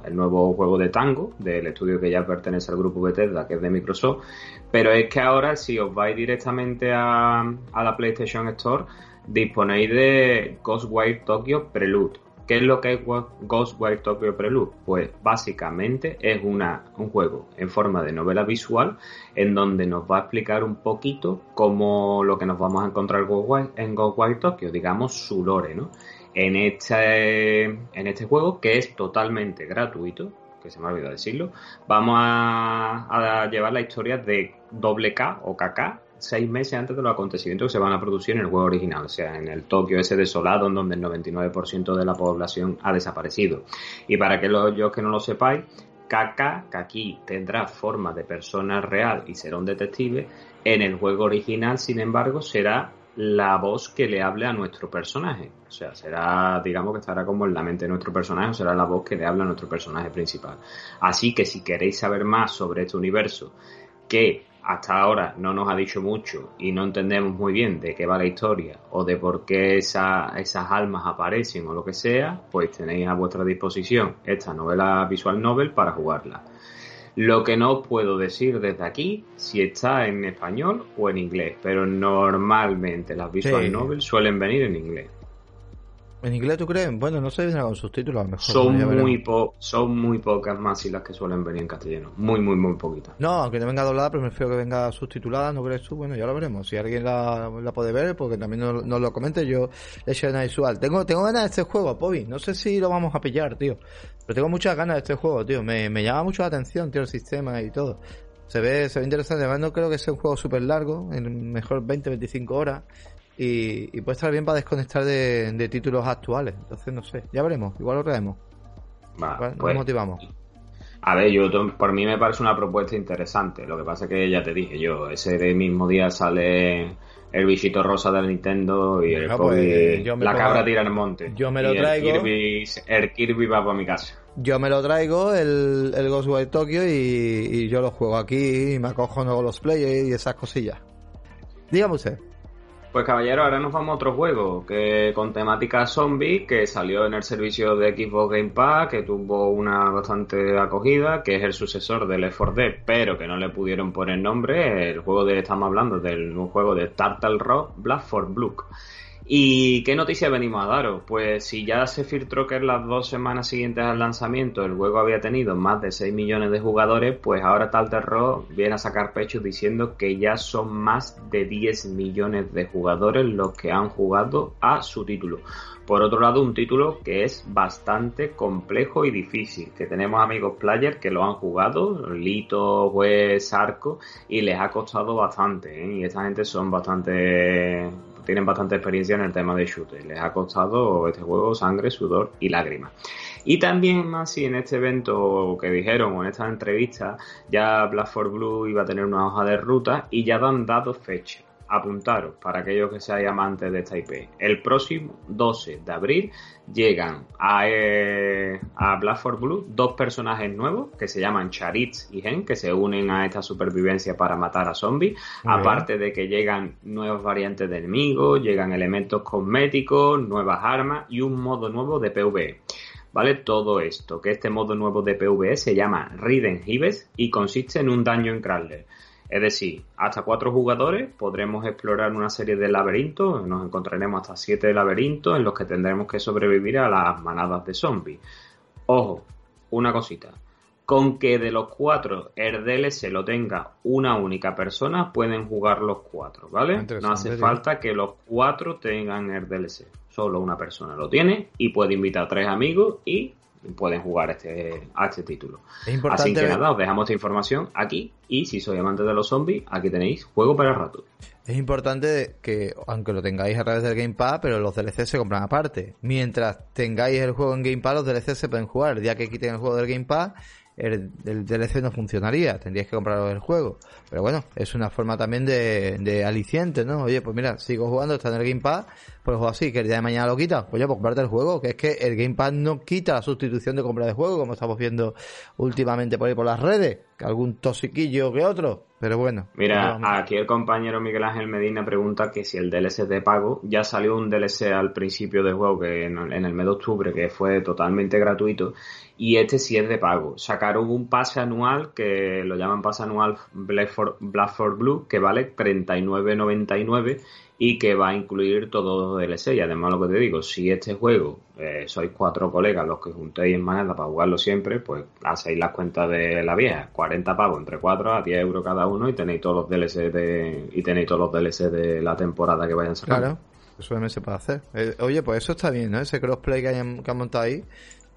el nuevo juego de tango del estudio que ya pertenece al grupo Bethesda, que es de Microsoft. Pero es que ahora si os vais directamente a, a la PlayStation Store, disponéis de Ghostwire Tokyo Prelude ¿Qué es lo que es Ghostwire Tokyo Prelude? Pues básicamente es una, un juego en forma de novela visual en donde nos va a explicar un poquito cómo lo que nos vamos a encontrar en Ghostwire Tokyo, digamos su lore, ¿no? En este, en este juego que es totalmente gratuito, que se me ha olvidado decirlo, vamos a, a llevar la historia de doble K o KK seis meses antes de los acontecimientos que se van a producir en el juego original, o sea, en el Tokio ese desolado en donde el 99% de la población ha desaparecido. Y para que los que no lo sepáis, Kaka, aquí tendrá forma de persona real y será un detective, en el juego original, sin embargo, será la voz que le hable a nuestro personaje. O sea, será, digamos que estará como en la mente de nuestro personaje, o será la voz que le habla a nuestro personaje principal. Así que si queréis saber más sobre este universo, que hasta ahora no nos ha dicho mucho y no entendemos muy bien de qué va la historia o de por qué esas almas aparecen o lo que sea, pues tenéis a vuestra disposición esta novela visual novel para jugarla. Lo que no puedo decir desde aquí si está en español o en inglés, pero normalmente las visual novels suelen venir en inglés. ¿En inglés tú crees? Bueno, no sé con subtítulos a lo mejor. Son muy, po son muy pocas más y las que suelen venir en castellano. Muy, muy, muy poquitas. No, aunque no venga doblada, pero prefiero que venga subtitulada, ¿no crees tú? Bueno, ya lo veremos. Si alguien la, la puede ver, porque también nos, no lo comente, yo le echo una visual. Tengo, tengo ganas de este juego, Pobi. No sé si lo vamos a pillar, tío. Pero tengo muchas ganas de este juego, tío. Me, me llama mucho la atención, tío, el sistema y todo. Se ve, se ve interesante. Además, no creo que sea un juego súper largo, en mejor 20-25 horas y, puede estar bien para desconectar de, títulos actuales. Entonces, no sé, ya veremos, igual lo traemos. Vale, pues, motivamos. A ver, yo por mí me parece una propuesta interesante. Lo que pasa es que ya te dije yo, ese mismo día sale el bichito rosa del Nintendo y el pues, la cabra tira en el monte. Yo me lo traigo. El Kirby, el Kirby va para mi casa. yo me lo traigo, el, el Ghostwire Tokyo, y, y, yo lo juego aquí y me acojo nuevo los players y esas cosillas. Dígame usted. Pues caballero, ahora nos vamos a otro juego que con temática zombie que salió en el servicio de Xbox Game Pass, que tuvo una bastante acogida, que es el sucesor del Left 4 Dead, pero que no le pudieron poner nombre. El juego de estamos hablando del nuevo juego de Turtle Rock, Black for Blue. ¿Y qué noticia venimos a daros? Pues si ya se filtró que en las dos semanas siguientes al lanzamiento el juego había tenido más de 6 millones de jugadores, pues ahora tal terror viene a sacar pecho diciendo que ya son más de 10 millones de jugadores los que han jugado a su título. Por otro lado, un título que es bastante complejo y difícil, que tenemos amigos players que lo han jugado, Lito, Wes, Arco, y les ha costado bastante, ¿eh? y esta gente son bastante tienen bastante experiencia en el tema de shooter. Les ha costado este juego sangre, sudor y lágrimas. Y también más si en este evento que dijeron o en esta entrevista ya Black for Blue iba a tener una hoja de ruta y ya han dado fecha apuntaros para aquellos que seáis amantes de esta IP. El próximo 12 de abril llegan a, eh, a Black for Blue dos personajes nuevos que se llaman Charitz y Gen, que se unen a esta supervivencia para matar a zombies. Aparte de que llegan nuevas variantes de enemigos, llegan elementos cosméticos, nuevas armas y un modo nuevo de PvE. ¿Vale? Todo esto, que este modo nuevo de PvE se llama Riden Hives y consiste en un daño en Crawler. Es decir, hasta cuatro jugadores podremos explorar una serie de laberintos, nos encontraremos hasta siete laberintos en los que tendremos que sobrevivir a las manadas de zombies. Ojo, una cosita. Con que de los cuatro el DLC lo tenga una única persona, pueden jugar los cuatro, ¿vale? No hace falta que los cuatro tengan el DLC. Solo una persona lo tiene y puede invitar a tres amigos y pueden jugar este, a este título. Así que nada, os dejamos esta información aquí y si sois amantes de los zombies, aquí tenéis juego para el rato. Es importante que, aunque lo tengáis a través del Game Pass, pero los DLC se compran aparte. Mientras tengáis el juego en Game Pass, los DLC se pueden jugar. El día que quiten el juego del Game Pass, el, DLC no funcionaría, tendríais que comprar el juego. Pero bueno, es una forma también de, de aliciente, ¿no? Oye, pues mira, sigo jugando, está en el Game Pass, pues juego así, que el día de mañana lo quita, pues ya, pues comprarte el juego, que es que el Game Pass no quita la sustitución de compra de juego, como estamos viendo últimamente por ahí por las redes, que algún tosiquillo que otro, pero bueno. Mira, aquí el compañero Miguel Ángel Medina pregunta que si el DLC es de pago, ya salió un DLC al principio del juego, que en, el mes de octubre, que fue totalmente gratuito, y este sí es de pago. Sacaron un pase anual, que lo llaman pase anual Black for, Black for Blue, que vale 39.99 y que va a incluir todos los DLC. Y además lo que te digo, si este juego eh, sois cuatro colegas los que juntéis en manera para jugarlo siempre, pues hacéis las cuentas de la vieja, 40 pavos entre cuatro a 10 euros cada uno y tenéis todos los DLC de, y tenéis todos los DLC de la temporada que vayan sacando. Claro, eso también se puede hacer. Eh, oye, pues eso está bien, ¿no? Ese crossplay que, hayan, que han montado ahí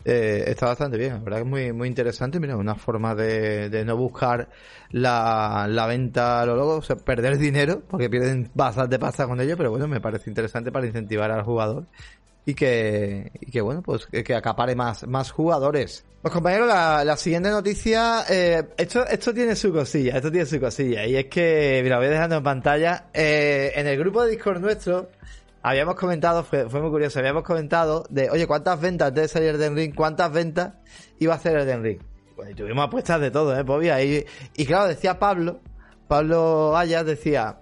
eh, está bastante bien, la verdad que es muy, muy interesante. Mira, una forma de, de no buscar la, la venta a lo loco, o sea, perder dinero, porque pierden bastante pasta con ello, pero bueno, me parece interesante para incentivar al jugador y que, y que bueno, pues que, acapare más, más jugadores. Pues compañeros, la, la siguiente noticia, eh, esto, esto tiene su cosilla, esto tiene su cosilla, y es que, mira, voy dejando en pantalla, eh, en el grupo de Discord nuestro, habíamos comentado, fue, fue muy curioso, habíamos comentado de, oye, ¿cuántas ventas de salir de Ring? ¿Cuántas ventas iba a hacer el Ring? Pues tuvimos apuestas de todo, ¿eh, Pobia? Y, y claro, decía Pablo, Pablo Ayas decía,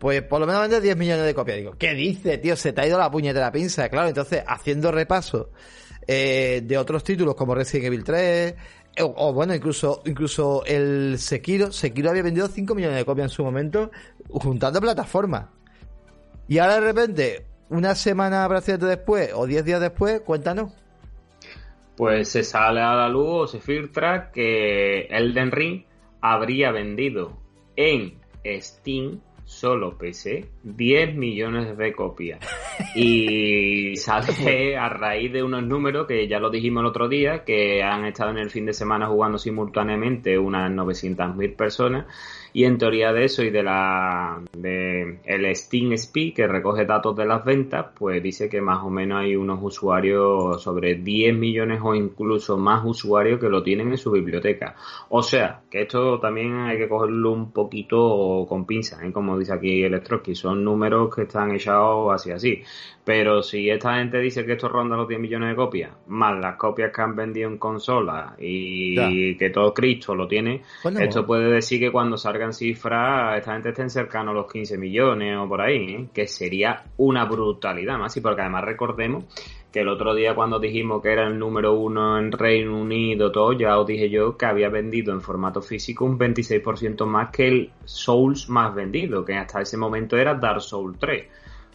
pues por lo menos vende 10 millones de copias. Digo, ¿qué dice, tío? Se te ha ido la puñetera pinza. Claro, entonces, haciendo repaso eh, de otros títulos como Resident Evil 3, o, o, bueno, incluso, incluso el Sekiro, Sekiro había vendido 5 millones de copias en su momento, juntando plataformas. Y ahora de repente, una semana prácticamente después o diez días después, cuéntanos. Pues se sale a la luz o se filtra que Elden Ring habría vendido en Steam solo PC 10 millones de copias. *laughs* Y sale a raíz de unos números que ya lo dijimos el otro día, que han estado en el fin de semana jugando simultáneamente unas 900.000 personas y en teoría de eso y de la de el Steam Speed que recoge datos de las ventas, pues dice que más o menos hay unos usuarios sobre 10 millones o incluso más usuarios que lo tienen en su biblioteca. O sea, que esto también hay que cogerlo un poquito con pinzas, ¿eh? como dice aquí Electroski, son números que están echados así así. Pero si esta gente dice que esto ronda los 10 millones de copias, más las copias que han vendido en consola y que todo Cristo lo tiene, esto puede decir que cuando salgan cifras, esta gente estén cercano a los 15 millones o por ahí, ¿eh? que sería una brutalidad más. Y porque además recordemos que el otro día cuando dijimos que era el número uno en Reino Unido, todo, ya os dije yo que había vendido en formato físico un 26% más que el Souls más vendido, que hasta ese momento era Dark Souls 3.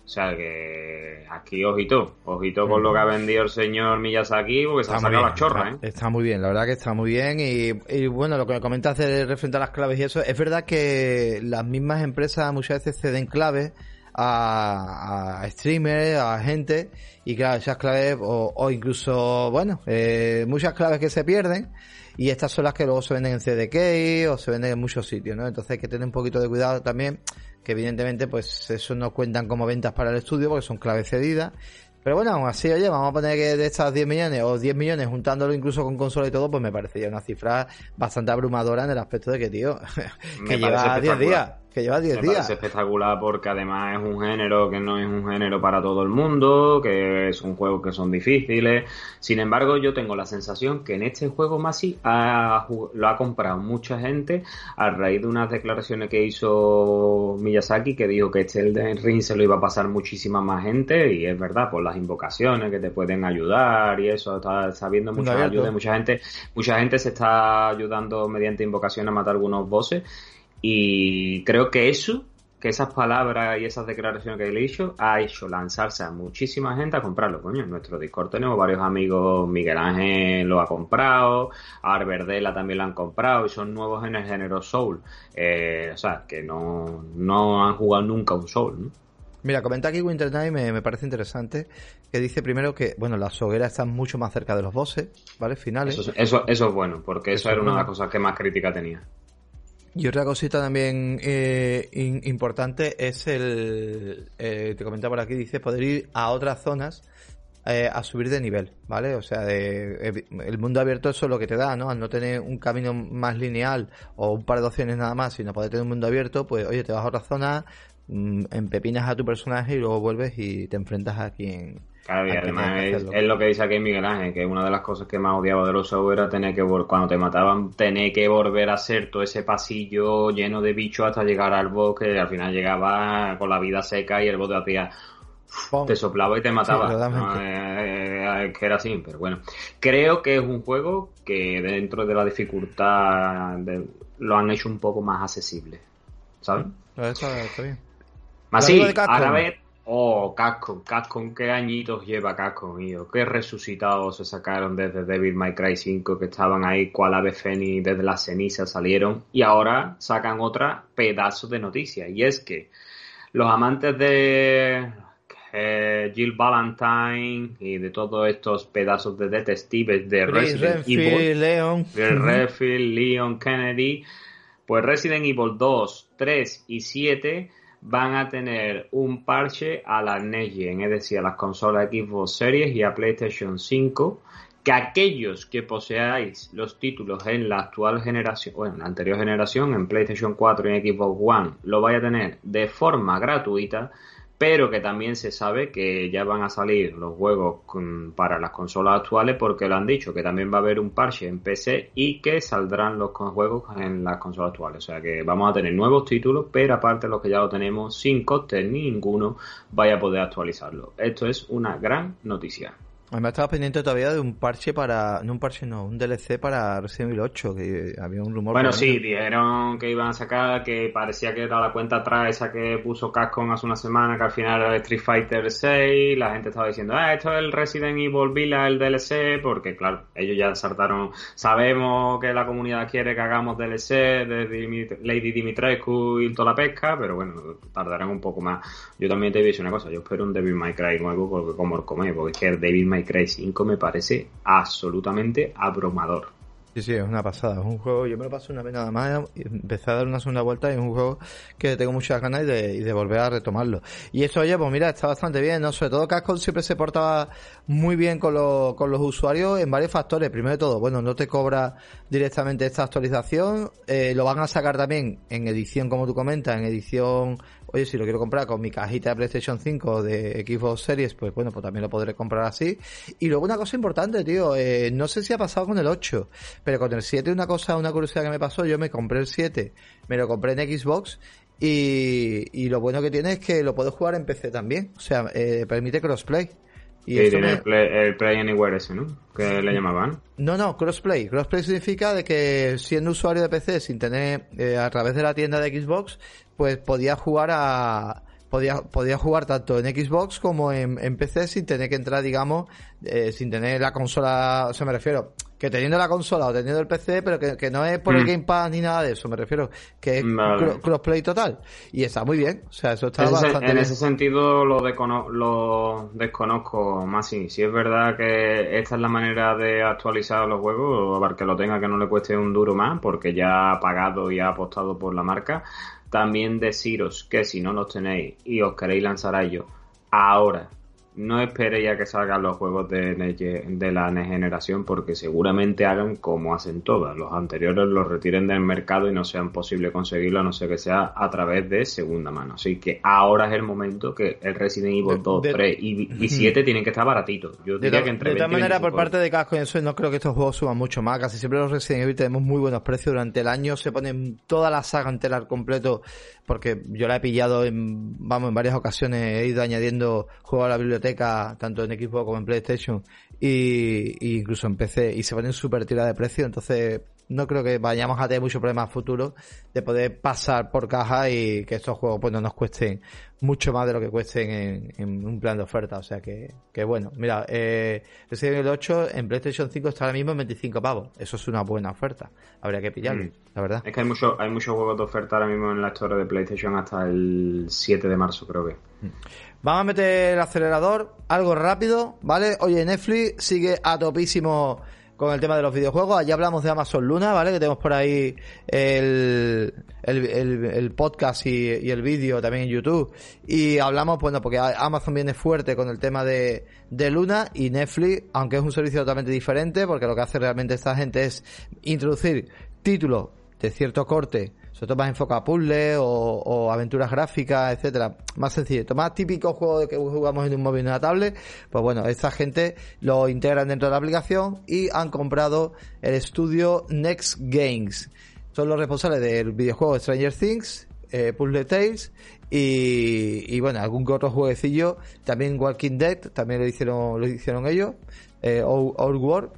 O sea que aquí ojito, ojito con lo que ha vendido el señor Miyazaki, porque se ha sacado la chorra, ¿eh? Está muy bien, la verdad que está muy bien. Y, bueno, lo que me comentas referente a las claves y eso, es verdad que las mismas empresas muchas veces ceden claves a, a streamers, a gente, y claro, esas claves, o, incluso, bueno, eh, muchas claves que se pierden, y estas son las que luego se venden en CDK o se venden en muchos sitios, ¿no? Entonces hay que tener un poquito de cuidado también, que evidentemente pues eso no cuentan como ventas para el estudio porque son claves cedidas, pero bueno, aún así, oye, vamos a poner que de estas 10 millones o 10 millones juntándolo incluso con consola y todo, pues me parecería una cifra bastante abrumadora en el aspecto de que, tío, *laughs* que lleva 10 días que lleva 10 días. Es espectacular porque además es un género que no es un género para todo el mundo, que es un juego que son difíciles. Sin embargo, yo tengo la sensación que en este juego Masi ha, lo ha comprado mucha gente a raíz de unas declaraciones que hizo Miyazaki que dijo que este Elden Ring se lo iba a pasar muchísima más gente y es verdad, por las invocaciones que te pueden ayudar y eso, está, está viendo mucha ayuda, mucha gente, mucha gente se está ayudando mediante invocaciones a matar algunos bosses y creo que eso, que esas palabras y esas declaraciones que he dicho, ha hecho lanzarse a muchísima gente a comprarlo. Coño, en nuestro Discord tenemos varios amigos, Miguel Ángel lo ha comprado, Arberdela también lo han comprado, y son nuevos en el género Soul. Eh, o sea, que no, no han jugado nunca un Soul, ¿no? Mira, comenta aquí Winter Night, me, me, parece interesante, que dice primero que, bueno, las hogueras están mucho más cerca de los bosses, ¿vale? Finales. Eso, eso, eso es bueno, porque eso, era una de las cosas que más crítica tenía. Y otra cosita también eh, importante es el, eh, te comentaba por aquí, dice poder ir a otras zonas eh, a subir de nivel, ¿vale? O sea, de, el mundo abierto eso es lo que te da, ¿no? Al no tener un camino más lineal o un par de opciones nada más, sino poder tener un mundo abierto, pues oye, te vas a otra zona, mm, empepinas a tu personaje y luego vuelves y te enfrentas a quien, Claro, y además es, lo que dice aquí Miguel Ángel, que una de las cosas que más odiaba de los shows era tener que, cuando te mataban, tener que volver a hacer todo ese pasillo lleno de bichos hasta llegar al bosque, y al final llegaba con la vida seca y el bote hacía te soplaba y te mataba. Eh, eh, que era así, pero bueno. Creo que es un juego que dentro de la dificultad lo han hecho un poco más accesible. ¿Sabes? Está, está bien. Más sí, ahora ver Oh, Capcom, Capcom, qué añitos lleva Capcom, mío. Qué resucitados se sacaron desde Devil May Cry 5, que estaban ahí cual ave fénix desde las cenizas salieron. Y ahora sacan otra pedazo de noticia. Y es que los amantes de eh, Jill Valentine y de todos estos pedazos de detectives de Resident Evil, Leon. Leon Kennedy, pues Resident Evil 2, 3 y 7 van a tener un parche a la Next Gen, es decir, a las consolas Xbox Series y a PlayStation 5, que aquellos que poseáis los títulos en la actual generación, o en la anterior generación, en PlayStation 4 y en Xbox One, lo vaya a tener de forma gratuita pero que también se sabe que ya van a salir los juegos para las consolas actuales porque lo han dicho, que también va a haber un parche en PC y que saldrán los juegos en las consolas actuales. O sea que vamos a tener nuevos títulos, pero aparte los que ya lo tenemos sin coste, ninguno vaya a poder actualizarlo. Esto es una gran noticia. Me estaba pendiente todavía de un parche para. No un parche, no, un DLC para Resident Evil 8, que había un rumor. Bueno, sí, dijeron que iban a sacar, que parecía que era la cuenta atrás esa que puso Capcom hace una semana, que al final era Street Fighter 6. La gente estaba diciendo, ah, esto es el Resident Evil Villa, el DLC, porque claro, ellos ya saltaron. Sabemos que la comunidad quiere que hagamos DLC de Lady Dimitrescu y toda la pesca, pero bueno, tardarán un poco más. Yo también te dicho una cosa, yo espero un Devil May Cry nuevo, porque como el come, porque es que el Devil May Cry 5 me parece absolutamente abrumador. Sí, sí, es una pasada. Es un juego, yo me lo paso una vez nada más, empecé a dar una segunda vuelta y es un juego que tengo muchas ganas de, volver a retomarlo. Y esto, oye, pues mira, está bastante bien, ¿no? Sobre todo Casco siempre se portaba muy bien con los usuarios en varios factores. Primero de todo, bueno, no te cobra directamente esta actualización, eh, lo van a sacar también en edición, como tú comentas, en edición oye, si lo quiero comprar con mi cajita de PlayStation 5 o de Xbox Series, pues bueno, pues también lo podré comprar así. Y luego una cosa importante, tío, eh, no sé si ha pasado con el 8, pero con el 7 una cosa, una curiosidad que me pasó, yo me compré el 7, me lo compré en Xbox y, y lo bueno que tiene es que lo puedo jugar en PC también, o sea, eh, permite crossplay. Y sí, tiene el, play, Anywhere ese, ¿no? Que le llamaban. No, no, crossplay. Crossplay significa de que siendo usuario de PC sin tener eh, a través de la tienda de Xbox, pues podía jugar a podía, podía jugar tanto en Xbox como en, PC sin tener que entrar, digamos, eh, sin tener la consola, o sea, me refiero, que teniendo la consola o teniendo el PC, pero que, no es por el mm. Game Pass ni nada de eso, me refiero, que es crossplay total. Y está muy bien, o sea, eso está en bastante En ese sentido lo, lo desconozco más, sí. Si es verdad que esta es la manera de actualizar los juegos, para que lo tenga que no le cueste un duro más, porque ya ha pagado y ha apostado por la marca, también deciros que si no los tenéis y os queréis lanzar a ellos ahora no esperéis a que salgan los juegos de, de la generación porque seguramente hagan como hacen todas. Los anteriores los retiren del mercado y no sean posible conseguirlo a no ser que sea a través de segunda mano. Así que ahora es el momento que el Resident Evil 2, 3 y, 7 tienen que estar baratitos. Yo diría que entre De todas maneras, por parte de Casco y eso no creo que estos juegos suban mucho más. Casi siempre los Resident Evil tenemos muy buenos precios durante el año. Se ponen toda la saga entera al completo porque yo la he pillado en, vamos, en varias ocasiones. He ido añadiendo juegos a la biblioteca tanto en Xbox como en PlayStation y, incluso en PC y se ponen súper tira de precio, entonces no creo que vayamos a tener muchos problemas futuros de poder pasar por caja y que estos juegos pues no nos cuesten mucho más de lo que cuesten en, un plan de oferta, o sea que, que bueno, mira, eh, Resident Evil 8 en PlayStation 5 está ahora mismo en 25 pavos, eso es una buena oferta, habría que pillarlo, mm. la verdad. Es que hay, mucho, hay muchos juegos de oferta ahora mismo en la historia de PlayStation hasta el 7 de marzo creo que. Mm. Vamos a meter el acelerador, algo rápido, ¿vale? Oye, Netflix sigue a topísimo con el tema de los videojuegos. Allí hablamos de Amazon Luna, ¿vale? Que tenemos por ahí el, el, podcast y, el vídeo también en YouTube. Y hablamos, bueno, porque Amazon viene fuerte con el tema de, de Luna y Netflix, aunque es un servicio totalmente diferente, porque lo que hace realmente esta gente es introducir títulos de cierto corte sobre todo más enfocado a puzzles o, aventuras gráficas, etcétera, más sencillo, más típico juego de que jugamos en un móvil y una tablet, pues bueno, esta gente lo integran dentro de la aplicación y han comprado el estudio Next Games. Son los responsables del videojuego Stranger Things, eh, Puzzle Tales y, bueno, algún otro jueguecillo, también Walking Dead, también lo hicieron, lo hicieron ellos, eh, World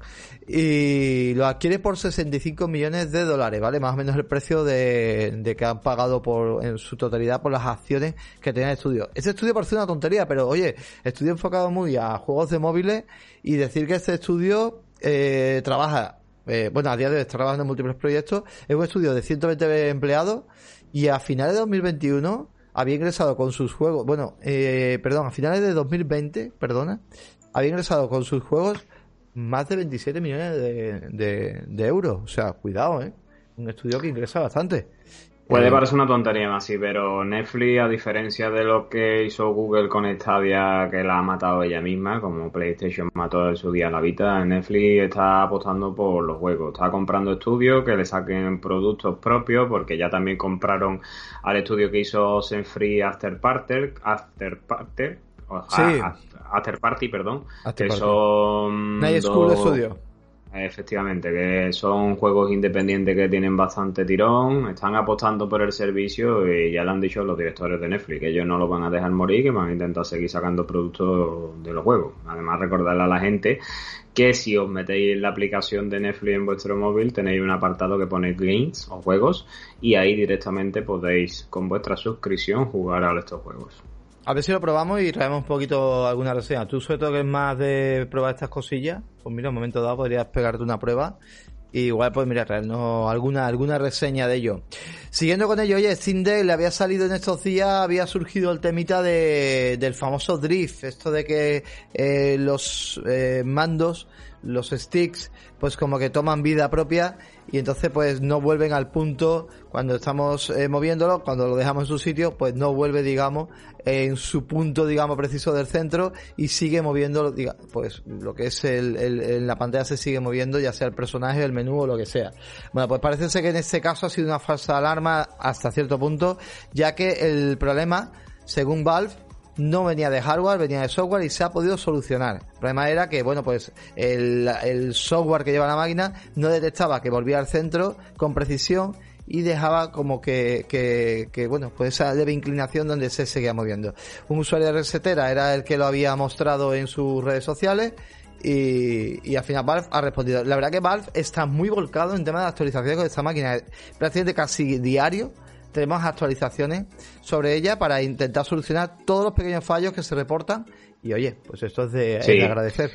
y lo adquiere por 65 millones de dólares, ¿vale? Más o menos el precio de, que han pagado por en su totalidad por las acciones que tenía el estudio. Ese estudio parece una tontería, pero oye, estudio enfocado muy a juegos de móviles y decir que este estudio eh, trabaja, eh, bueno, a día de hoy está trabajando en múltiples proyectos, es un estudio de 120 empleados y a finales de 2021 había ingresado con sus juegos, bueno, eh, perdón, a finales de 2020, perdona, había ingresado con sus juegos más de 27 millones de, de, euros. O sea, cuidado, ¿eh? Un estudio que ingresa bastante. Puede eh, parecer una tontería más, sí, pero Netflix, a diferencia de lo que hizo Google con Stadia, que la ha matado ella misma, como PlayStation mató en su día la vida, Netflix está apostando por los juegos. Está comprando estudios que le saquen productos propios, porque ya también compraron al estudio que hizo Oceanfree After Party, After Sí. After Party, perdón, que son Night School Studio. Efectivamente, que son juegos independientes que tienen bastante tirón, están apostando por el servicio y ya lo han dicho los directores de Netflix, que ellos no lo van a dejar morir, que van a intentar seguir sacando productos de los juegos. Además, recordarle a la gente que si os metéis en la aplicación de Netflix en vuestro móvil, tenéis un apartado que pone Games o juegos y ahí directamente podéis con vuestra suscripción jugar a estos juegos. A ver si lo probamos y traemos un poquito alguna reseña. Tú, sobre todo, que es más de probar estas cosillas, pues mira, en un momento dado podrías pegarte una prueba. Y igual, pues mira, traernos alguna, alguna reseña de ello. Siguiendo con ello, oye, Steam le había salido en estos días, había surgido el temita de, del famoso drift, esto de que eh, los eh, mandos los sticks pues como que toman vida propia y entonces pues no vuelven al punto cuando estamos eh, moviéndolo, cuando lo dejamos en su sitio, pues no vuelve, digamos, en su punto, digamos, preciso del centro y sigue moviendo, pues lo que es el, en la pantalla se sigue moviendo, ya sea el personaje, el menú o lo que sea. Bueno, pues parece ser que en este caso ha sido una falsa alarma hasta cierto punto, ya que el problema, según Valve, no venía de hardware, venía de software y se ha podido solucionar. El problema era que, bueno, pues el, el software que lleva la máquina no detectaba que volvía al centro con precisión y dejaba como que, que, bueno, pues esa leve inclinación donde se seguía moviendo. Un usuario de Resetera era el que lo había mostrado en sus redes sociales y, y al final Valve ha respondido. La verdad que Valve está muy volcado en tema de actualización con esta máquina, prácticamente casi diario tenemos actualizaciones sobre ella para intentar solucionar todos los pequeños fallos que se reportan. Y oye, pues esto es de, agradecer.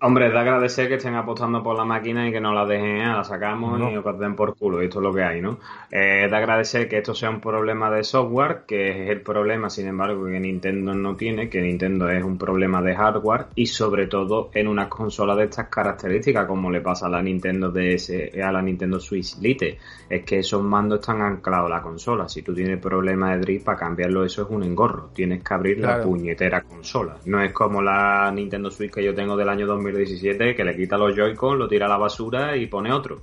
Hombre, es de agradecer que estén apostando por la máquina y que no la dejen, la sacamos y nos den por culo. Esto es lo que hay, ¿no? Eh, es de agradecer que esto sea un problema de software, que es el problema, sin embargo, que Nintendo no tiene, que Nintendo es un problema de hardware y sobre todo en una consola de estas características, como le pasa a la Nintendo DS, a la Nintendo Switch Lite. Es que esos mandos están anclados a la consola. Si tú tienes problemas de drift, para cambiarlo eso es un engorro. Tienes que abrir la puñetera consola. No es como la Nintendo Switch que yo tengo del año 2000 2017 que le quita los Joy-Con, lo tira a la basura y pone otro.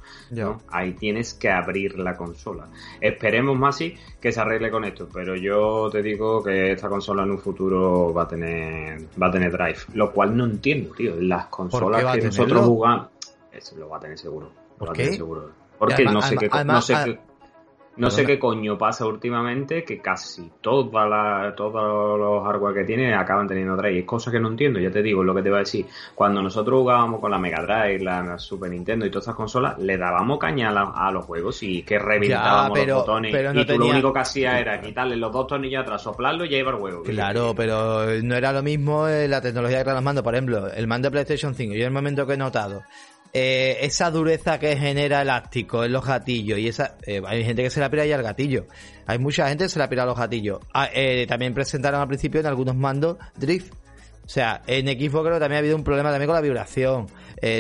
Ahí tienes que abrir la consola. Esperemos más si que se arregle con esto, pero yo te digo que esta consola en un futuro va a tener va a tener drive, lo cual no entiendo, tío. Las consolas que nosotros jugamos, eso lo va a tener seguro. ¿Por qué? seguro. Porque no sé qué, no sé qué no sé qué coño pasa últimamente que casi toda la, todos los hardware que tiene acaban teniendo drive. Es cosa que no entiendo, ya te digo, lo que te voy a decir. Cuando nosotros jugábamos con la Mega Drive, la Super Nintendo y todas estas consolas, le dábamos caña a, los juegos y que reventábamos los botones. y tú lo único que hacías era quitarle los dos tornillos atrás, soplarlo y ya iba el juego. Claro, pero no era lo mismo eh, la tecnología que eran los mandos. Por ejemplo, el mando de PlayStation 5, yo en el momento que he notado eh, esa dureza que genera elástico en los gatillos y esa eh, hay gente que se la pira ya al gatillo. Hay mucha gente que se la pira a los gatillos. Ah, eh, también presentaron al principio en algunos mandos drift. O sea en Xbox creo que también ha habido un problema también con la vibración.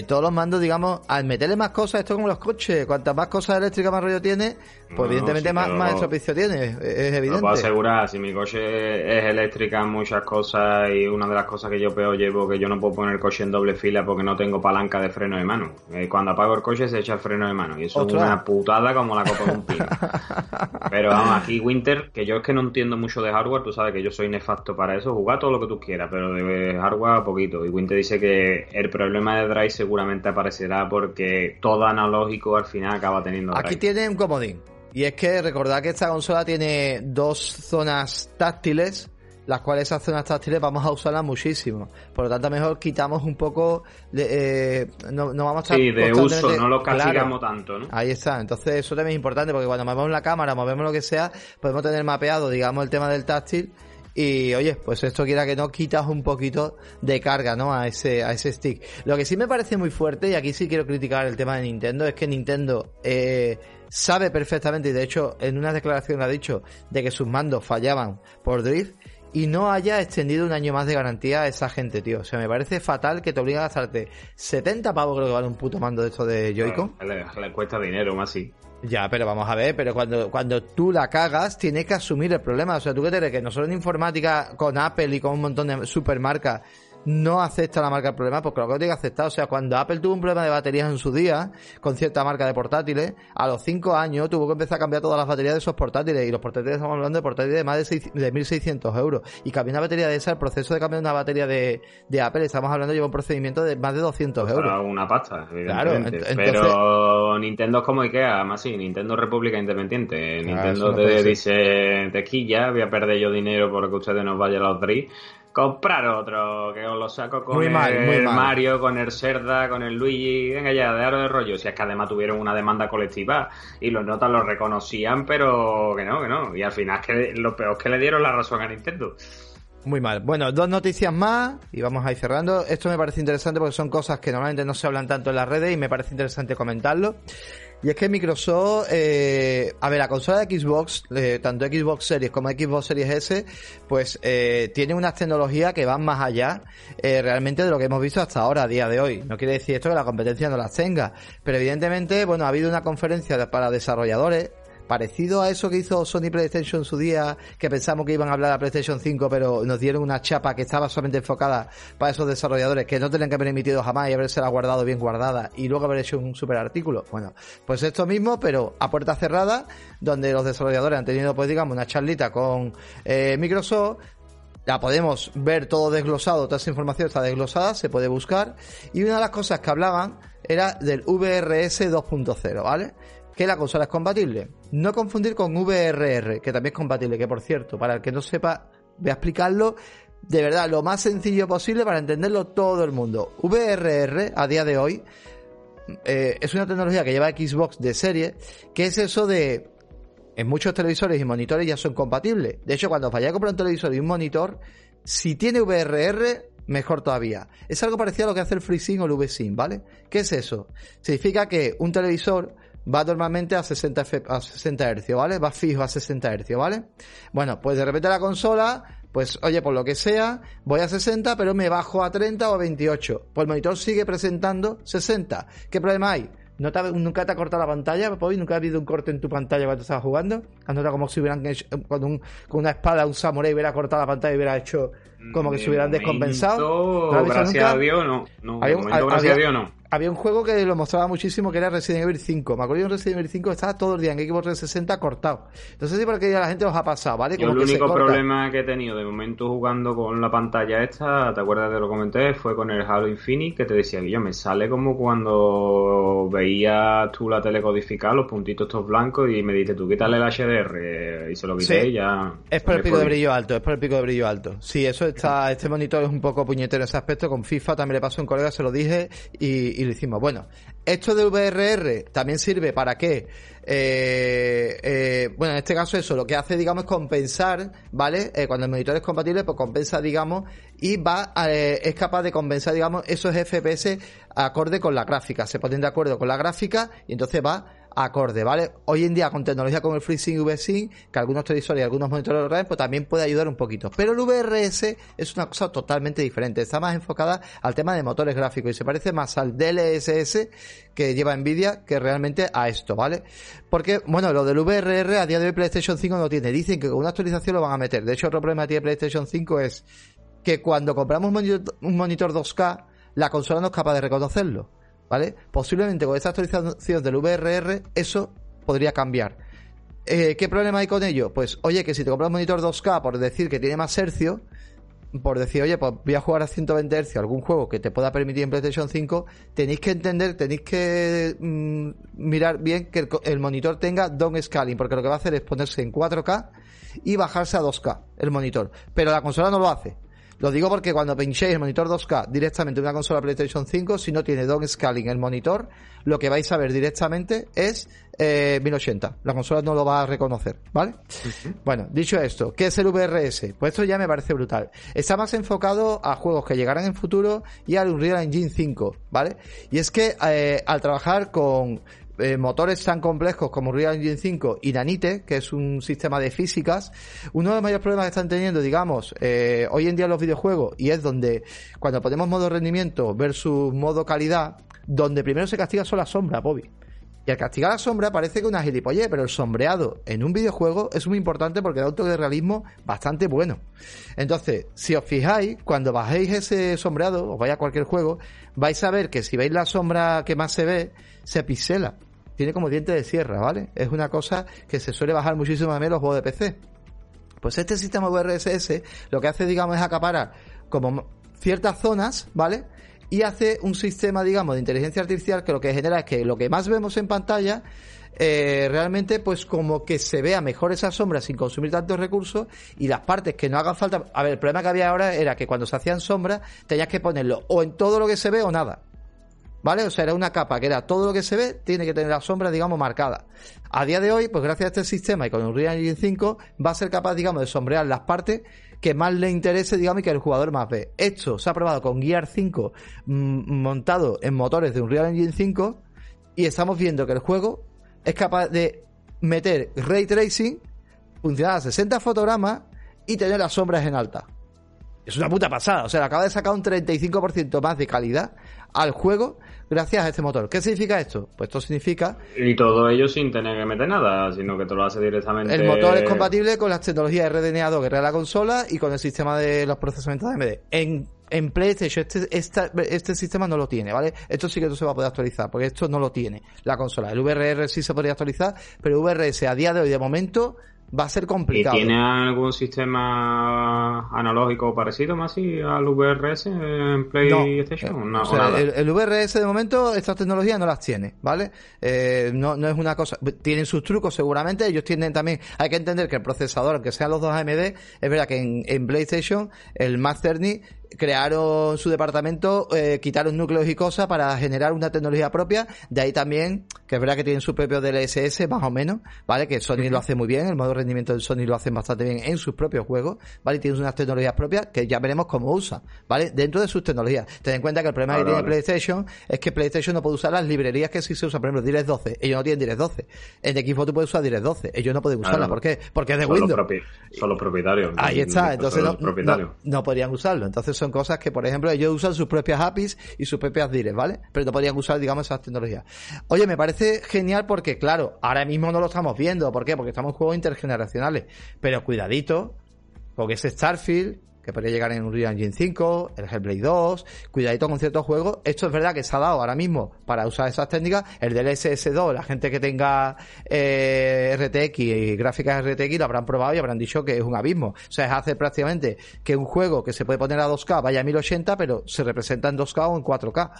Todos los mandos, digamos, al meterle más cosas, esto como los coches, cuantas más cosas eléctricas más rollo tiene, pues evidentemente más, más estropicio tiene, es evidente. Lo puedo asegurar, si mi coche es eléctrica en muchas cosas y una de las cosas que yo peor llevo que yo no puedo poner el coche en doble fila porque no tengo palanca de freno de mano. Eh, cuando apago el coche se echa el freno de mano y eso es una putada como la copa de un pino. *laughs* Pero vamos, aquí Winter, que yo es que no entiendo mucho de hardware, tú sabes que yo soy nefasto para eso, jugar todo lo que tú quieras, pero de hardware poquito. Y Winter dice que el problema de Drive seguramente aparecerá porque todo analógico al final acaba teniendo. Aquí tiene un comodín. Y es que recordad que esta consola tiene dos zonas táctiles, las cuales esas zonas táctiles vamos a usarlas muchísimo. Por lo tanto, mejor quitamos un poco de, eh, no, vamos a estar Sí, de uso, no lo castigamos tanto, ¿no? Ahí está. Entonces, eso también es importante porque cuando movemos la cámara, movemos lo que sea, podemos tener mapeado, digamos, el tema del táctil y oye, pues esto quiera que no quitas un poquito de carga, ¿no? A ese, a ese stick. Lo que sí me parece muy fuerte, y aquí sí quiero criticar el tema de Nintendo, es que Nintendo eh, sabe perfectamente, y de hecho en una declaración ha dicho, de que sus mandos fallaban por drift, y no haya extendido un año más de garantía a esa gente, tío. O sea, me parece fatal que te obligan a gastarte 70 pavos, creo que vale un puto mando de esto de Joy-Con. le, cuesta dinero, más así. Ya, pero vamos a ver, pero cuando, cuando tú la cagas, tienes que asumir el problema. O sea, tú que te crees que nosotros en informática, con Apple y con un montón de supermarcas, no acepta la marca el problema, pues claro que lo tiene que aceptar. O sea, cuando Apple tuvo un problema de baterías en su día, con cierta marca de portátiles, a los 5 años tuvo que empezar a cambiar todas las baterías de esos portátiles. Y los portátiles estamos hablando de portátiles de más de, 6, de 1.600 euros. Y cambiar una batería de esa, el proceso de cambiar una batería de, de Apple, estamos hablando de un procedimiento de más de 200 euros. Una pasta, evidentemente. Claro, Pero Nintendo es como Ikea, más sí, Nintendo República Independiente. Nintendo te dice, tequilla, voy a perder yo dinero porque ustedes nos vayan a los DRI comprar otro, que os lo saco con el Mario, con el Serda, con el Luigi, venga ya, de aro de rollo. Si es que además tuvieron una demanda colectiva y los notas lo reconocían, pero que no, que no. Y al final que lo peor es que le dieron la razón a Nintendo. Muy mal. Bueno, dos noticias más y vamos a ir cerrando. Esto me parece interesante porque son cosas que normalmente no se hablan tanto en las redes y me parece interesante comentarlo. Y es que Microsoft, eh, a ver, la consola de Xbox, eh, tanto Xbox Series como Xbox Series S, pues eh, tiene unas tecnologías que van más allá eh, realmente de lo que hemos visto hasta ahora, a día de hoy. No quiere decir esto que la competencia no las tenga, pero evidentemente, bueno, ha habido una conferencia para desarrolladores parecido a eso que hizo Sony PlayStation en su día, que pensamos que iban a hablar de PlayStation 5, pero nos dieron una chapa que estaba solamente enfocada para esos desarrolladores que no tenían que haber emitido jamás y haberse la guardado bien guardada y luego haber hecho un super artículo. Bueno, pues esto mismo, pero a puerta cerrada, donde los desarrolladores han tenido, pues digamos, una charlita con eh, Microsoft, la podemos ver todo desglosado, toda esa información está desglosada, se puede buscar. Y una de las cosas que hablaban era del VRS 2.0, ¿vale? Que la consola es compatible. No confundir con VRR, que también es compatible, que por cierto, para el que no sepa, voy a explicarlo de verdad lo más sencillo posible para entenderlo todo el mundo. VRR, a día de hoy, eh, es una tecnología que lleva Xbox de serie, que es eso de en muchos televisores y monitores ya son compatibles. De hecho, cuando vayáis a comprar un televisor y un monitor, si tiene VRR, mejor todavía. Es algo parecido a lo que hace el FreeSync o el VSync, ¿vale? ¿Qué es eso? Significa que un televisor va normalmente a 60, a 60 Hz, ¿vale? Va fijo a 60 Hz, ¿vale? Bueno, pues de repente la consola, pues oye, por lo que sea, voy a 60, pero me bajo a 30 o a 28. Pues el monitor sigue presentando 60. ¿Qué problema hay? ¿No te, ¿Nunca te ha cortado la pantalla? ¿Nunca ha habido un corte en tu pantalla cuando estabas jugando? ¿Has notado como si hubieran hecho, con, un, con una espada un samurái hubiera cortado la pantalla y hubiera hecho como que se hubieran descompensado? ¿No gracias a Dios, no. no había, momento, gracias a Dios, no. Había un juego que lo mostraba muchísimo que era Resident Evil 5. Me acuerdo de un Resident Evil 5 estaba todo el día en Xbox 360 cortado. Entonces, sí, porque a la gente os ha pasado, ¿vale? Como Yo el único problema que he tenido de momento jugando con la pantalla esta, ¿te acuerdas de lo que comenté? Fue con el Halo Infinite, que te decía que yo me sale como cuando veías tú la tele codificada, los puntitos estos blancos, y me dices tú, quítale el HDR, y se lo quité y ya... Es por el pico de brillo alto, es por el pico de brillo alto. Sí, eso está, este monitor es un poco puñetero en ese aspecto, con FIFA también le pasó a un colega, se lo dije, y, y lo hicimos. Bueno, esto del VRR también sirve para que, eh, eh, bueno, en este caso eso, lo que hace, digamos, es compensar, ¿vale? Eh, cuando el monitor es compatible, pues compensa, digamos, y va, eh, es capaz de compensar, digamos, esos FPS acorde con la gráfica. Se ponen de acuerdo con la gráfica y entonces va acorde, ¿vale? Hoy en día con tecnología como el FreeSync y VSync, que algunos televisores y algunos monitores lo traen, pues también puede ayudar un poquito. Pero el VRS es una cosa totalmente diferente, está más enfocada al tema de motores gráficos y se parece más al DLSS que lleva Nvidia que realmente a esto, ¿vale? Porque, bueno, lo del VRR a día de hoy PlayStation 5 no tiene, dicen que con una actualización lo van a meter. De hecho, otro problema que tiene PlayStation 5 es que cuando compramos un monitor 2K, la consola no es capaz de reconocerlo. ¿Vale? Posiblemente con esta actualización del VRR eso podría cambiar. Eh, ¿Qué problema hay con ello? Pues oye, que si te compras un monitor 2K por decir que tiene más hercio, por decir, oye, pues voy a jugar a 120 Hz algún juego que te pueda permitir en PlayStation 5, tenéis que entender, tenéis que mm, mirar bien que el, monitor tenga down scaling, porque lo que va a hacer es ponerse en 4K y bajarse a 2K el monitor. Pero la consola no lo hace. Lo digo porque cuando pinchéis el monitor 2K directamente en una consola PlayStation 5, si no tiene downscaling el monitor, lo que vais a ver directamente es eh, 1080. La consola no lo va a reconocer, ¿vale? Bueno, dicho esto, ¿qué es el VRS? Pues esto ya me parece brutal. Está más enfocado a juegos que llegarán en futuro y al Unreal Engine 5, ¿vale? Y es que eh, al trabajar con eh, motores tan complejos como Real Engine 5 y Nanite, que es un sistema de físicas, uno de los mayores problemas que están teniendo, digamos, eh, hoy en día los videojuegos, y es donde cuando ponemos modo rendimiento versus modo calidad, donde primero se castiga son las sombras, Bobby. Y al castigar la sombra parece que una gilipollez, pero el sombreado en un videojuego es muy importante porque da un toque de realismo bastante bueno. Entonces, si os fijáis, cuando bajéis ese sombreado, o vaya a cualquier juego, vais a ver que si veis la sombra que más se ve, se pixela tiene como diente de sierra, ¿vale? Es una cosa que se suele bajar muchísimo a los juegos de PC. Pues este sistema VRSS lo que hace, digamos, es acaparar como ciertas zonas, ¿vale? Y hace un sistema, digamos, de inteligencia artificial que lo que genera es que lo que más vemos en pantalla eh, realmente pues como que se vea mejor esa sombra sin consumir tantos recursos y las partes que no hagan falta a ver el problema que había ahora era que cuando se hacían sombras tenías que ponerlo o en todo lo que se ve o nada ¿Vale? O sea, era una capa que era todo lo que se ve, tiene que tener la sombra, digamos, marcada. A día de hoy, pues gracias a este sistema y con Unreal Engine 5, va a ser capaz, digamos, de sombrear las partes que más le interese, digamos, y que el jugador más ve. Esto se ha probado con Gear 5 mm, montado en motores de Unreal Engine 5 y estamos viendo que el juego es capaz de meter ray tracing, funcionar a 60 fotogramas y tener las sombras en alta. Es una puta pasada. O sea, acaba de sacar un 35% más de calidad al juego gracias a este motor. ¿Qué significa esto? Pues esto significa... Y todo ello sin tener que meter nada, sino que te lo hace directamente... El motor es compatible con las tecnologías RDNA2 que trae la consola y con el sistema de los procesamientos de AMD. En, en PlayStation este, este sistema no lo tiene, ¿vale? Esto sí que no se va a poder actualizar, porque esto no lo tiene la consola. El VRR sí se podría actualizar, pero VRS a día de hoy, de momento, va a ser complicado. ¿Y tiene algún sistema analógico parecido más al VRS en PlayStation? No, el, VRS de momento estas tecnologías no las tiene, ¿vale? Eh, no, no es una cosa... Tienen sus trucos seguramente, ellos tienen también... Hay que entender que el procesador, aunque sean los dos AMD, es verdad que en, en PlayStation el Masterni crearon su departamento, eh, quitaron núcleos y cosas para generar una tecnología propia. De ahí también, que es verdad que tienen su propio DLSS, más o menos, ¿vale? Que Sony lo hace muy bien, el modo de rendimiento de Sony lo hacen bastante bien en sus propios juegos, ¿vale? Y tienen unas tecnologías propias que ya veremos cómo usa, ¿vale? Dentro de sus tecnologías. Ten en cuenta que el problema que tiene PlayStation es que PlayStation no puede usar las librerías que sí se usan, por ejemplo, DirectX 12. Ellos no tienen DirectX 12. En Xbox tú puedes usar DirectX 12. Ellos no pueden usarla. ¿Por qué? Porque es de Windows. son los propietarios. Ahí está. Entonces no, no podrían usarlo. Entonces son cosas que, por ejemplo, ellos usan sus propias APIs y sus propias directs, ¿vale? Pero no podrían usar, digamos, esas tecnologías. Oye, me parece genial porque, claro, ahora mismo no lo estamos viendo. ¿Por qué? Porque estamos en juegos intergeneracionales. Pero cuidadito, porque ese Starfield, que podría llegar en Unreal Engine 5, el Hellblade 2, cuidadito con ciertos juegos. Esto es verdad que se ha dado ahora mismo para usar esas técnicas. El del SS2, la gente que tenga eh, RTX y gráficas RTX lo habrán probado y habrán dicho que es un abismo. O sea, es hacer prácticamente que un juego que se puede poner a 2K vaya a 1080, pero se representa en 2K o en 4K.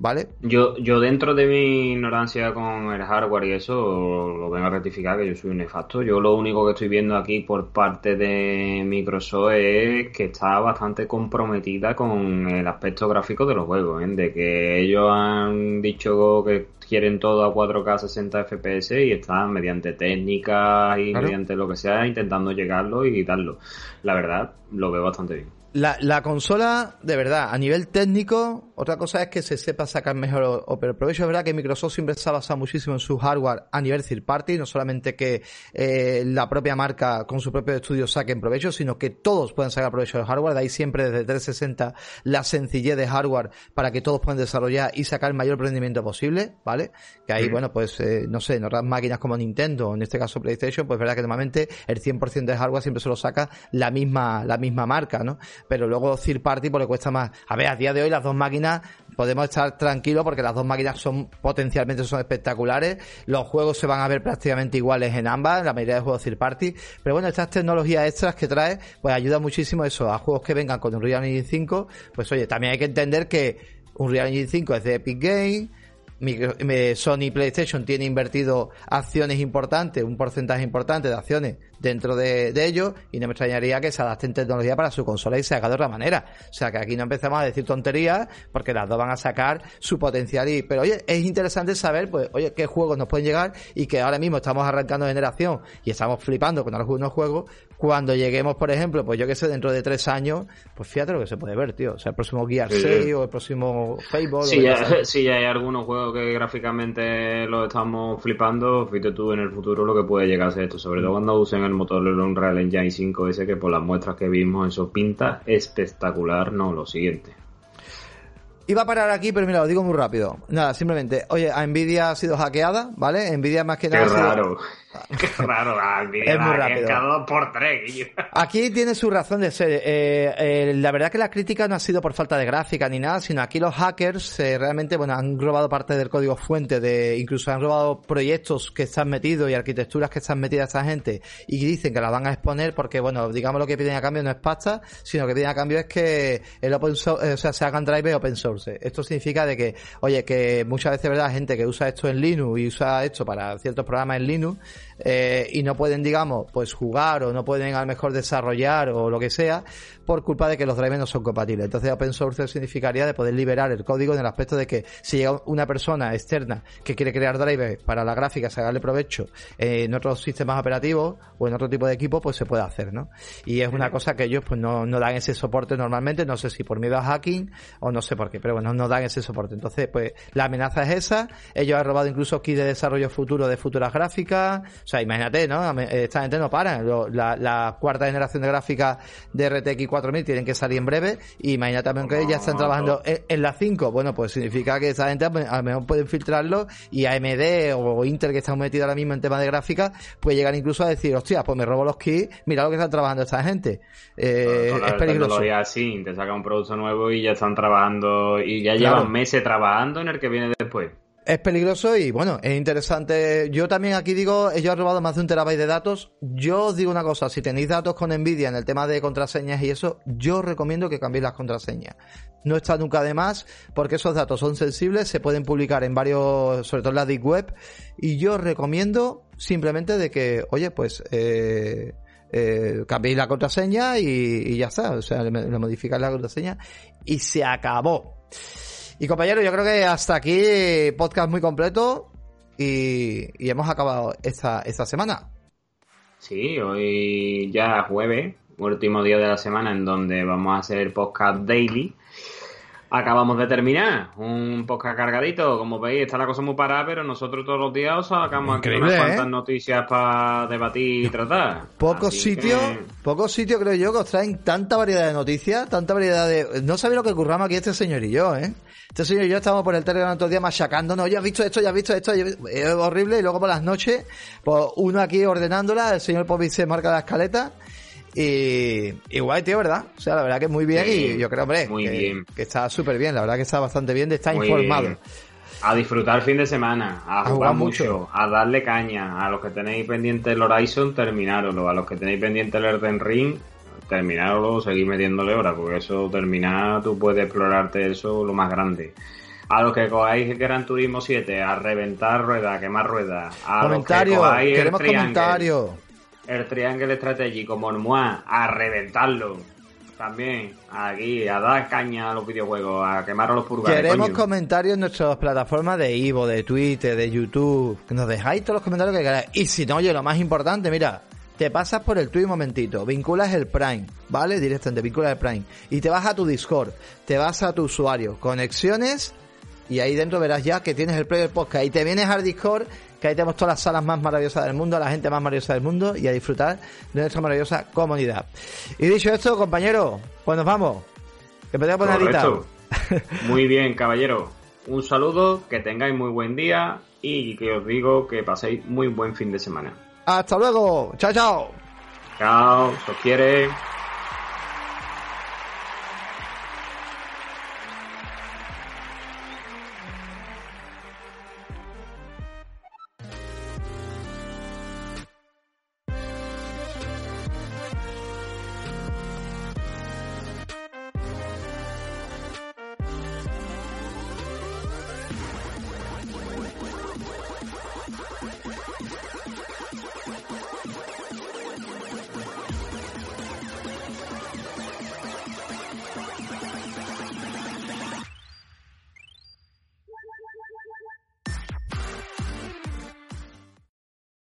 ¿Vale? Yo, yo dentro de mi ignorancia con el hardware y eso, lo vengo a rectificar que yo soy un nefasto. Yo lo único que estoy viendo aquí por parte de Microsoft es que está bastante comprometida con el aspecto gráfico de los juegos, ¿eh? de que ellos han dicho que quieren todo a 4K 60 FPS y están mediante técnicas y mediante lo que sea intentando llegarlo y quitarlo. La verdad, lo veo bastante bien. La, la, consola, de verdad, a nivel técnico, otra cosa es que se sepa sacar mejor o, pero provecho. Es verdad que Microsoft siempre se ha basado muchísimo en su hardware a nivel third party, no solamente que eh, la propia marca con su propio estudio saquen provecho, sino que todos puedan sacar provecho del hardware. De ahí siempre desde 360 la sencillez de hardware para que todos puedan desarrollar y sacar el mayor rendimiento posible, ¿vale? Que ahí, bueno, pues, eh, no sé, en otras máquinas como Nintendo, en este caso PlayStation, pues es verdad que normalmente el 100% de hardware siempre se lo saca la misma, la misma marca, ¿no? Pero luego third party pues le cuesta más. A ver, a día de hoy las dos máquinas podemos estar tranquilos porque las dos máquinas son potencialmente son espectaculares. Los juegos se van a ver prácticamente iguales en ambas, la mayoría de juegos third party. Pero bueno, estas tecnologías extras que trae, pues ayuda muchísimo eso, a juegos que vengan con Unreal Engine 5. Pues oye, también hay que entender que Unreal Engine 5 es de Epic Games, Sony PlayStation tiene invertido acciones importantes, un porcentaje importante de acciones dentro de, de ello y no me extrañaría que se adapten tecnología para su consola y se haga de otra manera. O sea que aquí no empezamos a decir tonterías porque las dos van a sacar su potencial y, pero oye, es interesante saber, pues, oye, qué juegos nos pueden llegar y que ahora mismo estamos arrancando generación y estamos flipando con algunos juegos. Cuando lleguemos, por ejemplo, pues yo que sé, dentro de tres años, pues fíjate lo que se puede ver, tío. O sea, el próximo Gear 6 o el próximo Fable. Sí, ya, sí, hay algunos juegos que gráficamente lo estamos flipando. Fíjate tú en el futuro lo que puede llegar a ser esto, sobre todo cuando usen el motor del Unreal Engine 5 ese que por las muestras que vimos eso pinta espectacular, no lo siguiente. Iba a parar aquí, pero mira, lo digo muy rápido. Nada, simplemente, oye, a Nvidia ha sido hackeada, ¿vale? Nvidia más que nada. *laughs* Qué raro. Qué raro, Nvidia. Es muy rápido. por tres. Aquí tiene su razón de ser. Eh, eh, la verdad que la crítica no ha sido por falta de gráfica ni nada, sino aquí los hackers eh, realmente, bueno, han robado parte del código fuente, de incluso han robado proyectos que están metidos y arquitecturas que están metidas esta gente y dicen que la van a exponer porque, bueno, digamos lo que piden a cambio no es pasta, sino que piden a cambio es que el open source, o sea, se hagan drive open source. Esto significa de que, oye, que muchas veces, ¿verdad? Gente que usa esto en Linux y usa esto para ciertos programas en Linux, eh, y no pueden, digamos, pues jugar o no pueden a lo mejor desarrollar o lo que sea por culpa de que los drivers no son compatibles. Entonces open source significaría de poder liberar el código en el aspecto de que si llega una persona externa que quiere crear drivers para la gráfica, sacarle provecho en otros sistemas operativos o en otro tipo de equipo, pues se puede hacer, ¿no? Y es una cosa que ellos pues no, no dan ese soporte normalmente, no sé si por miedo a hacking o no sé por qué, pero bueno, no dan ese soporte. Entonces, pues la amenaza es esa. Ellos han robado incluso kits de desarrollo futuro de futuras gráficas. O sea, imagínate, ¿no? Esta gente no para. La, la cuarta generación de gráficas de RTX 4000 tienen que salir en breve. Y imagínate también que ya están trabajando en, la 5. Bueno, pues significa que esa gente a lo mejor pueden filtrarlo y AMD o Intel que están metidos ahora mismo en tema de gráfica, puede llegar incluso a decir, hostia, pues me robo los kits, mira lo que están trabajando esta gente. Eh, es peligroso. Así, te saca un producto nuevo y ya están trabajando y ya llevan meses trabajando en el que viene después. Es peligroso y bueno, es interesante. Yo también aquí digo, ellos han robado más de un terabyte de datos. Yo os digo una cosa, si tenéis datos con Nvidia en el tema de contraseñas y eso, yo recomiendo que cambiéis las contraseñas. No está nunca de más, porque esos datos son sensibles, se pueden publicar en varios, sobre todo en la Deep Web, y yo recomiendo simplemente de que, oye, pues, eh, eh, cambiéis la contraseña y, ya está. O sea, le, le modificáis la contraseña y se acabó. Y compañero, yo creo que hasta aquí podcast muy completo y, hemos acabado esta, esta semana. Sí, hoy ya jueves, último día de la semana en donde vamos a hacer podcast daily. Acabamos de terminar un podcast cargadito, como veis está la cosa muy parada, pero nosotros todos los días os sacamos aquí unas cuantas ¿eh? noticias para debatir y tratar. Pocos sitios, pocos sitios creo yo que os traen tanta variedad de noticias, tanta variedad de... No sabéis lo que curramos aquí este señor y yo, ¿eh? Este señor y yo estamos por el Telegram los días machacándonos, ya has visto esto, ya has visto esto, es horrible, y luego por las noches, pues uno aquí ordenándola, el señor Popi se marca la escaleta, y, y guay, tío, ¿verdad? O sea, la verdad que muy bien y yo creo, hombre, que, está súper bien, la verdad que está bastante bien, está informado. A disfrutar el fin de semana, a, jugar, mucho, a darle caña. A los que tenéis pendiente el Horizon, terminároslo. A los que tenéis pendiente el Elden Ring, terminarlo, seguir metiéndole horas, porque eso terminar, tú puedes explorarte eso lo más grande. A los que cogáis Gran Turismo 7, a reventar rueda, a quemar rueda. A comentario, queremos comentarios. El Triangle Strategy como Moi, a reventarlo. También, aquí, a dar caña a los videojuegos, a quemar a los purgados. Queremos comentarios en nuestras plataformas de Ivo, de Twitter, de YouTube. Que nos dejáis todos los comentarios que queráis. Y si no, oye, lo más importante, mira, te pasas por el Twitch un momentito, vinculas el Prime, ¿vale? Directamente, vinculas el Prime. Y te vas a tu Discord, te vas a tu usuario, conexiones, y ahí dentro verás ya que tienes el Player Podcast. Y te vienes al Discord, que ahí tenemos todas las salas más maravillosas del mundo, la gente más maravillosa del mundo, y a disfrutar de nuestra maravillosa comunidad. Y dicho esto, compañero, pues nos vamos. Que me poner Muy bien, caballero. Un saludo, que tengáis muy buen día y que os digo que paséis muy buen fin de semana. Hasta luego. Chao, chao. Chao, os quiere.